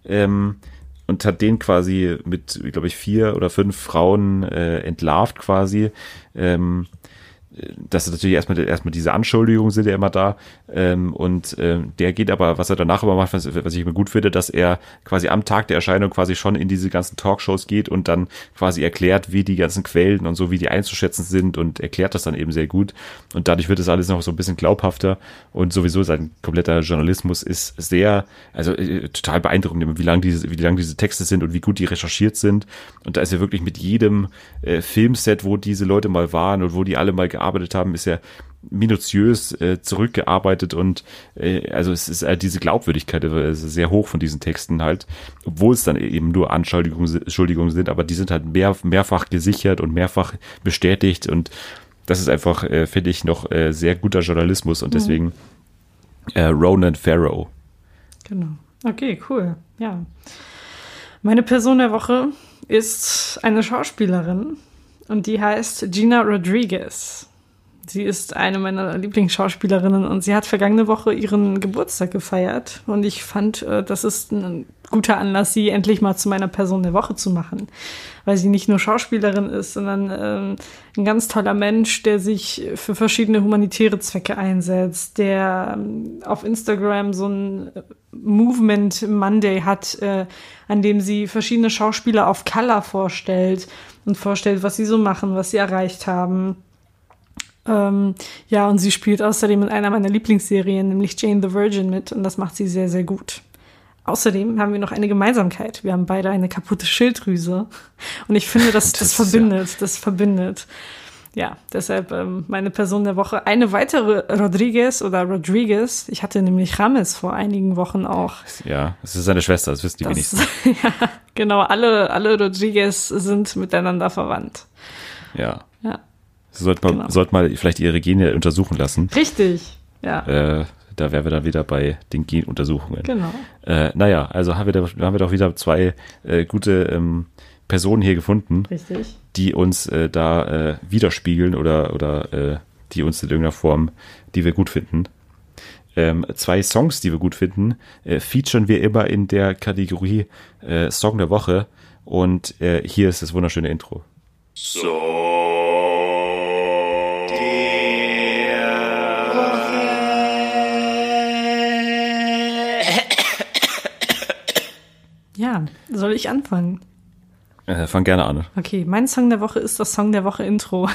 Ähm, und hat den quasi mit, glaube ich, vier oder fünf Frauen äh, entlarvt quasi. Ähm, das ist natürlich erstmal, erstmal diese Anschuldigungen sind ja immer da. Ähm, und ähm, der geht aber, was er danach aber macht, was, was ich immer gut finde, dass er quasi am Tag der Erscheinung quasi schon in diese ganzen Talkshows geht und dann quasi erklärt, wie die ganzen Quellen und so, wie die einzuschätzen sind und erklärt das dann eben sehr gut. Und dadurch wird das alles noch so ein bisschen glaubhafter und sowieso sein kompletter Journalismus ist sehr, also äh, total beeindruckend, wie lang diese, wie lang diese Texte sind und wie gut die recherchiert sind. Und da ist er wirklich mit jedem äh, Filmset, wo diese Leute mal waren und wo die alle mal gearbeitet haben, ist er minutiös äh, zurückgearbeitet und äh, also es ist äh, diese Glaubwürdigkeit äh, sehr hoch von diesen Texten halt, obwohl es dann eben nur Anschuldigungen Entschuldigungen sind, aber die sind halt mehr, mehrfach gesichert und mehrfach bestätigt und das ist einfach, äh, finde ich, noch äh, sehr guter Journalismus und mhm. deswegen äh, Ronan Farrow. Genau. Okay, cool. Ja. Meine Person der Woche ist eine Schauspielerin und die heißt Gina Rodriguez. Sie ist eine meiner Lieblingsschauspielerinnen und sie hat vergangene Woche ihren Geburtstag gefeiert. Und ich fand, äh, das ist ein guter Anlass, sie endlich mal zu meiner Person der Woche zu machen. Weil sie nicht nur Schauspielerin ist, sondern äh, ein ganz toller Mensch, der sich für verschiedene humanitäre Zwecke einsetzt, der äh, auf Instagram so ein Movement Monday hat, äh, an dem sie verschiedene Schauspieler auf Color vorstellt und vorstellt, was sie so machen, was sie erreicht haben ähm, ja, und sie spielt außerdem in einer meiner Lieblingsserien, nämlich Jane the Virgin mit, und das macht sie sehr, sehr gut. Außerdem haben wir noch eine Gemeinsamkeit. Wir haben beide eine kaputte Schilddrüse. Und ich finde, das, das, das verbindet, ja. das verbindet. Ja, deshalb ähm, meine Person der Woche. Eine weitere Rodriguez oder Rodriguez. Ich hatte nämlich Rames vor einigen Wochen auch. Ja, es ist seine Schwester, das wissen die das, wenigsten. ja, genau, alle, alle Rodriguez sind miteinander verwandt. Ja. Ja. Sollte man, genau. sollte mal vielleicht ihre Gene untersuchen lassen. Richtig, ja. Äh, da wären wir dann wieder bei den Genuntersuchungen. Genau. Äh, naja, also haben wir, da, haben wir doch wieder zwei äh, gute ähm, Personen hier gefunden, Richtig. die uns äh, da äh, widerspiegeln oder, oder äh, die uns in irgendeiner Form, die wir gut finden. Ähm, zwei Songs, die wir gut finden, äh, featuren wir immer in der Kategorie äh, Song der Woche. Und äh, hier ist das wunderschöne Intro. So. Ja, soll ich anfangen? Äh, fang gerne an. Okay, mein Song der Woche ist das Song der Woche Intro.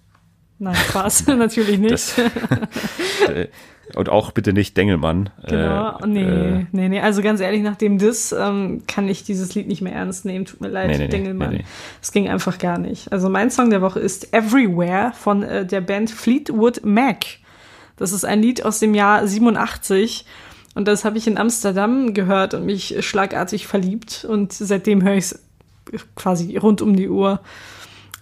Nein, Spaß, natürlich nicht. Das, äh, und auch bitte nicht Dengelmann. Genau, äh, nee, äh, nee, nee. Also ganz ehrlich, nach dem Diss ähm, kann ich dieses Lied nicht mehr ernst nehmen. Tut mir leid, nee, nee, Dengelmann. Nee. Es ging einfach gar nicht. Also mein Song der Woche ist Everywhere von äh, der Band Fleetwood Mac. Das ist ein Lied aus dem Jahr 87 und das habe ich in Amsterdam gehört und mich schlagartig verliebt. Und seitdem höre ich es quasi rund um die Uhr.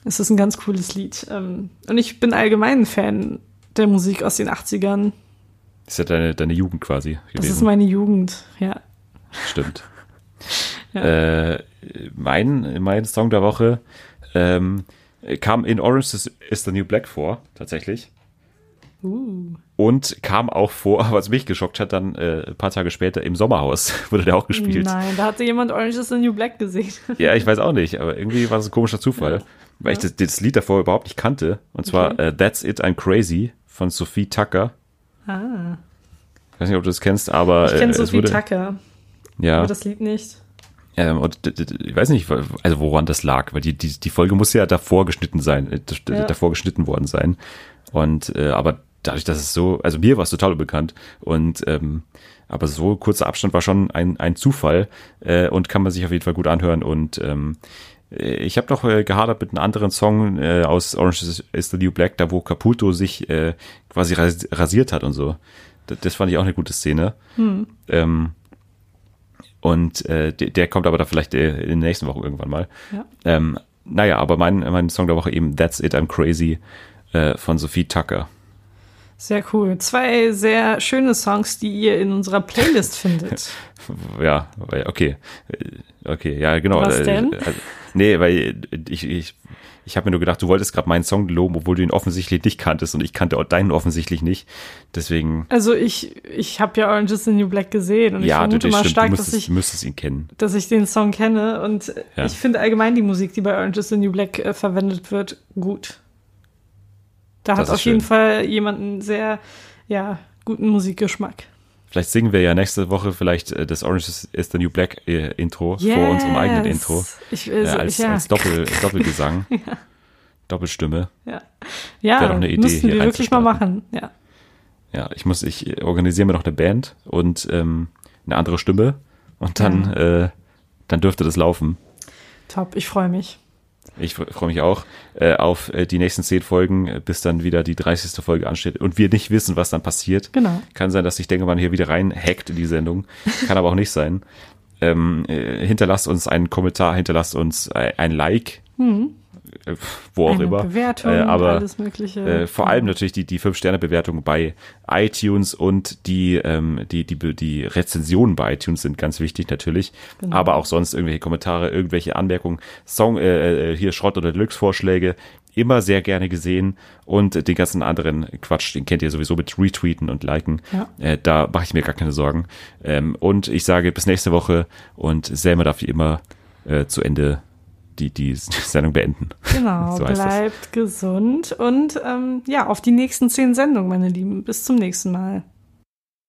Es ist ein ganz cooles Lied. Ähm, und ich bin allgemein ein Fan der Musik aus den 80ern. Das ist ja deine, deine Jugend quasi. Gewesen. Das ist meine Jugend, ja. Stimmt. ja. äh, mein, mein Song der Woche ähm, kam in Orange is, is the New Black vor, tatsächlich. Uh. Und kam auch vor, was mich geschockt hat, dann äh, ein paar Tage später im Sommerhaus wurde der auch gespielt. Nein, da hatte jemand Orange is the New Black gesehen. ja, ich weiß auch nicht, aber irgendwie war das ein komischer Zufall, ja. weil ich das, das, Lied davor überhaupt nicht kannte. Und zwar okay. uh, That's It, I'm Crazy von Sophie Tucker. Ah. Ich weiß nicht, ob du das kennst, aber. Ich kenne äh, Sophie wurde, Tucker. Ja. Aber das Lied nicht. Ähm, und ich weiß nicht, also woran das lag, weil die, die, die Folge muss ja davor geschnitten sein, äh, ja. davor geschnitten worden sein. Und äh, aber dadurch, dass es so, also mir war es total unbekannt und ähm, aber so kurzer Abstand war schon ein, ein Zufall äh, und kann man sich auf jeden Fall gut anhören und ähm, äh, ich habe noch äh, gehadert mit einem anderen Song äh, aus Orange is, is the New Black, da wo Caputo sich äh, quasi rasiert hat und so. Das, das fand ich auch eine gute Szene. Hm. Ähm, und äh, der, der kommt aber da vielleicht äh, in den nächsten Wochen irgendwann mal. Ja. Ähm, naja, aber mein, mein Song der Woche eben That's It, I'm Crazy äh, von Sophie Tucker. Sehr cool. Zwei sehr schöne Songs, die ihr in unserer Playlist findet. ja, okay. Okay, ja, genau. Was äh, denn? Also, nee, weil ich, ich, ich habe mir nur gedacht, du wolltest gerade meinen Song loben, obwohl du ihn offensichtlich nicht kanntest und ich kannte deinen offensichtlich nicht. Deswegen. Also ich, ich habe ja Orange is the New Black gesehen und ja, ich vermute mal stimmt, stark, müsstest, dass ich müsstest ihn kennen. Dass ich den Song kenne und ja. ich finde allgemein die Musik, die bei Orange is the New Black äh, verwendet wird, gut. Da hat auf schön. jeden Fall jemand einen sehr, ja, guten Musikgeschmack. Vielleicht singen wir ja nächste Woche vielleicht äh, das Orange is the New Black äh, Intro yes. vor unserem eigenen Intro. Ich, äh, als, ja. als Doppel, Doppelgesang. ja. Doppelstimme. Ja, ja Wäre doch eine Idee, müssten wir wirklich mal machen. Ja. Ja, ich muss, ich organisiere mir noch eine Band und ähm, eine andere Stimme und dann, ja. äh, dann dürfte das laufen. Top, ich freue mich. Ich freue mich auch äh, auf äh, die nächsten zehn Folgen, äh, bis dann wieder die 30. Folge ansteht und wir nicht wissen, was dann passiert. Genau. Kann sein, dass sich Dengemann hier wieder rein hackt in die Sendung. Kann aber auch nicht sein. Ähm, äh, hinterlasst uns einen Kommentar, hinterlasst uns äh, ein Like. Mhm wo auch Eine immer. Bewertung, äh, aber alles Mögliche. äh, vor allem natürlich die die fünf Sterne Bewertung bei iTunes und die ähm, die die die Rezensionen bei iTunes sind ganz wichtig natürlich, Genau. aber auch sonst irgendwelche Kommentare, irgendwelche Anmerkungen, Song äh, äh, hier Schrott oder Deluxe Vorschläge immer sehr gerne gesehen und den ganzen anderen Quatsch, den kennt ihr sowieso mit Retweeten und Liken. Ja. Äh, da mache ich mir gar keine Sorgen. Ähm, und ich sage bis nächste Woche und Selma darf wie immer äh, zu Ende die, die Sendung beenden. Genau, So heißt das. bleibt gesund und ähm, ja, auf die nächsten zehn Sendungen, meine Lieben. Bis zum nächsten Mal.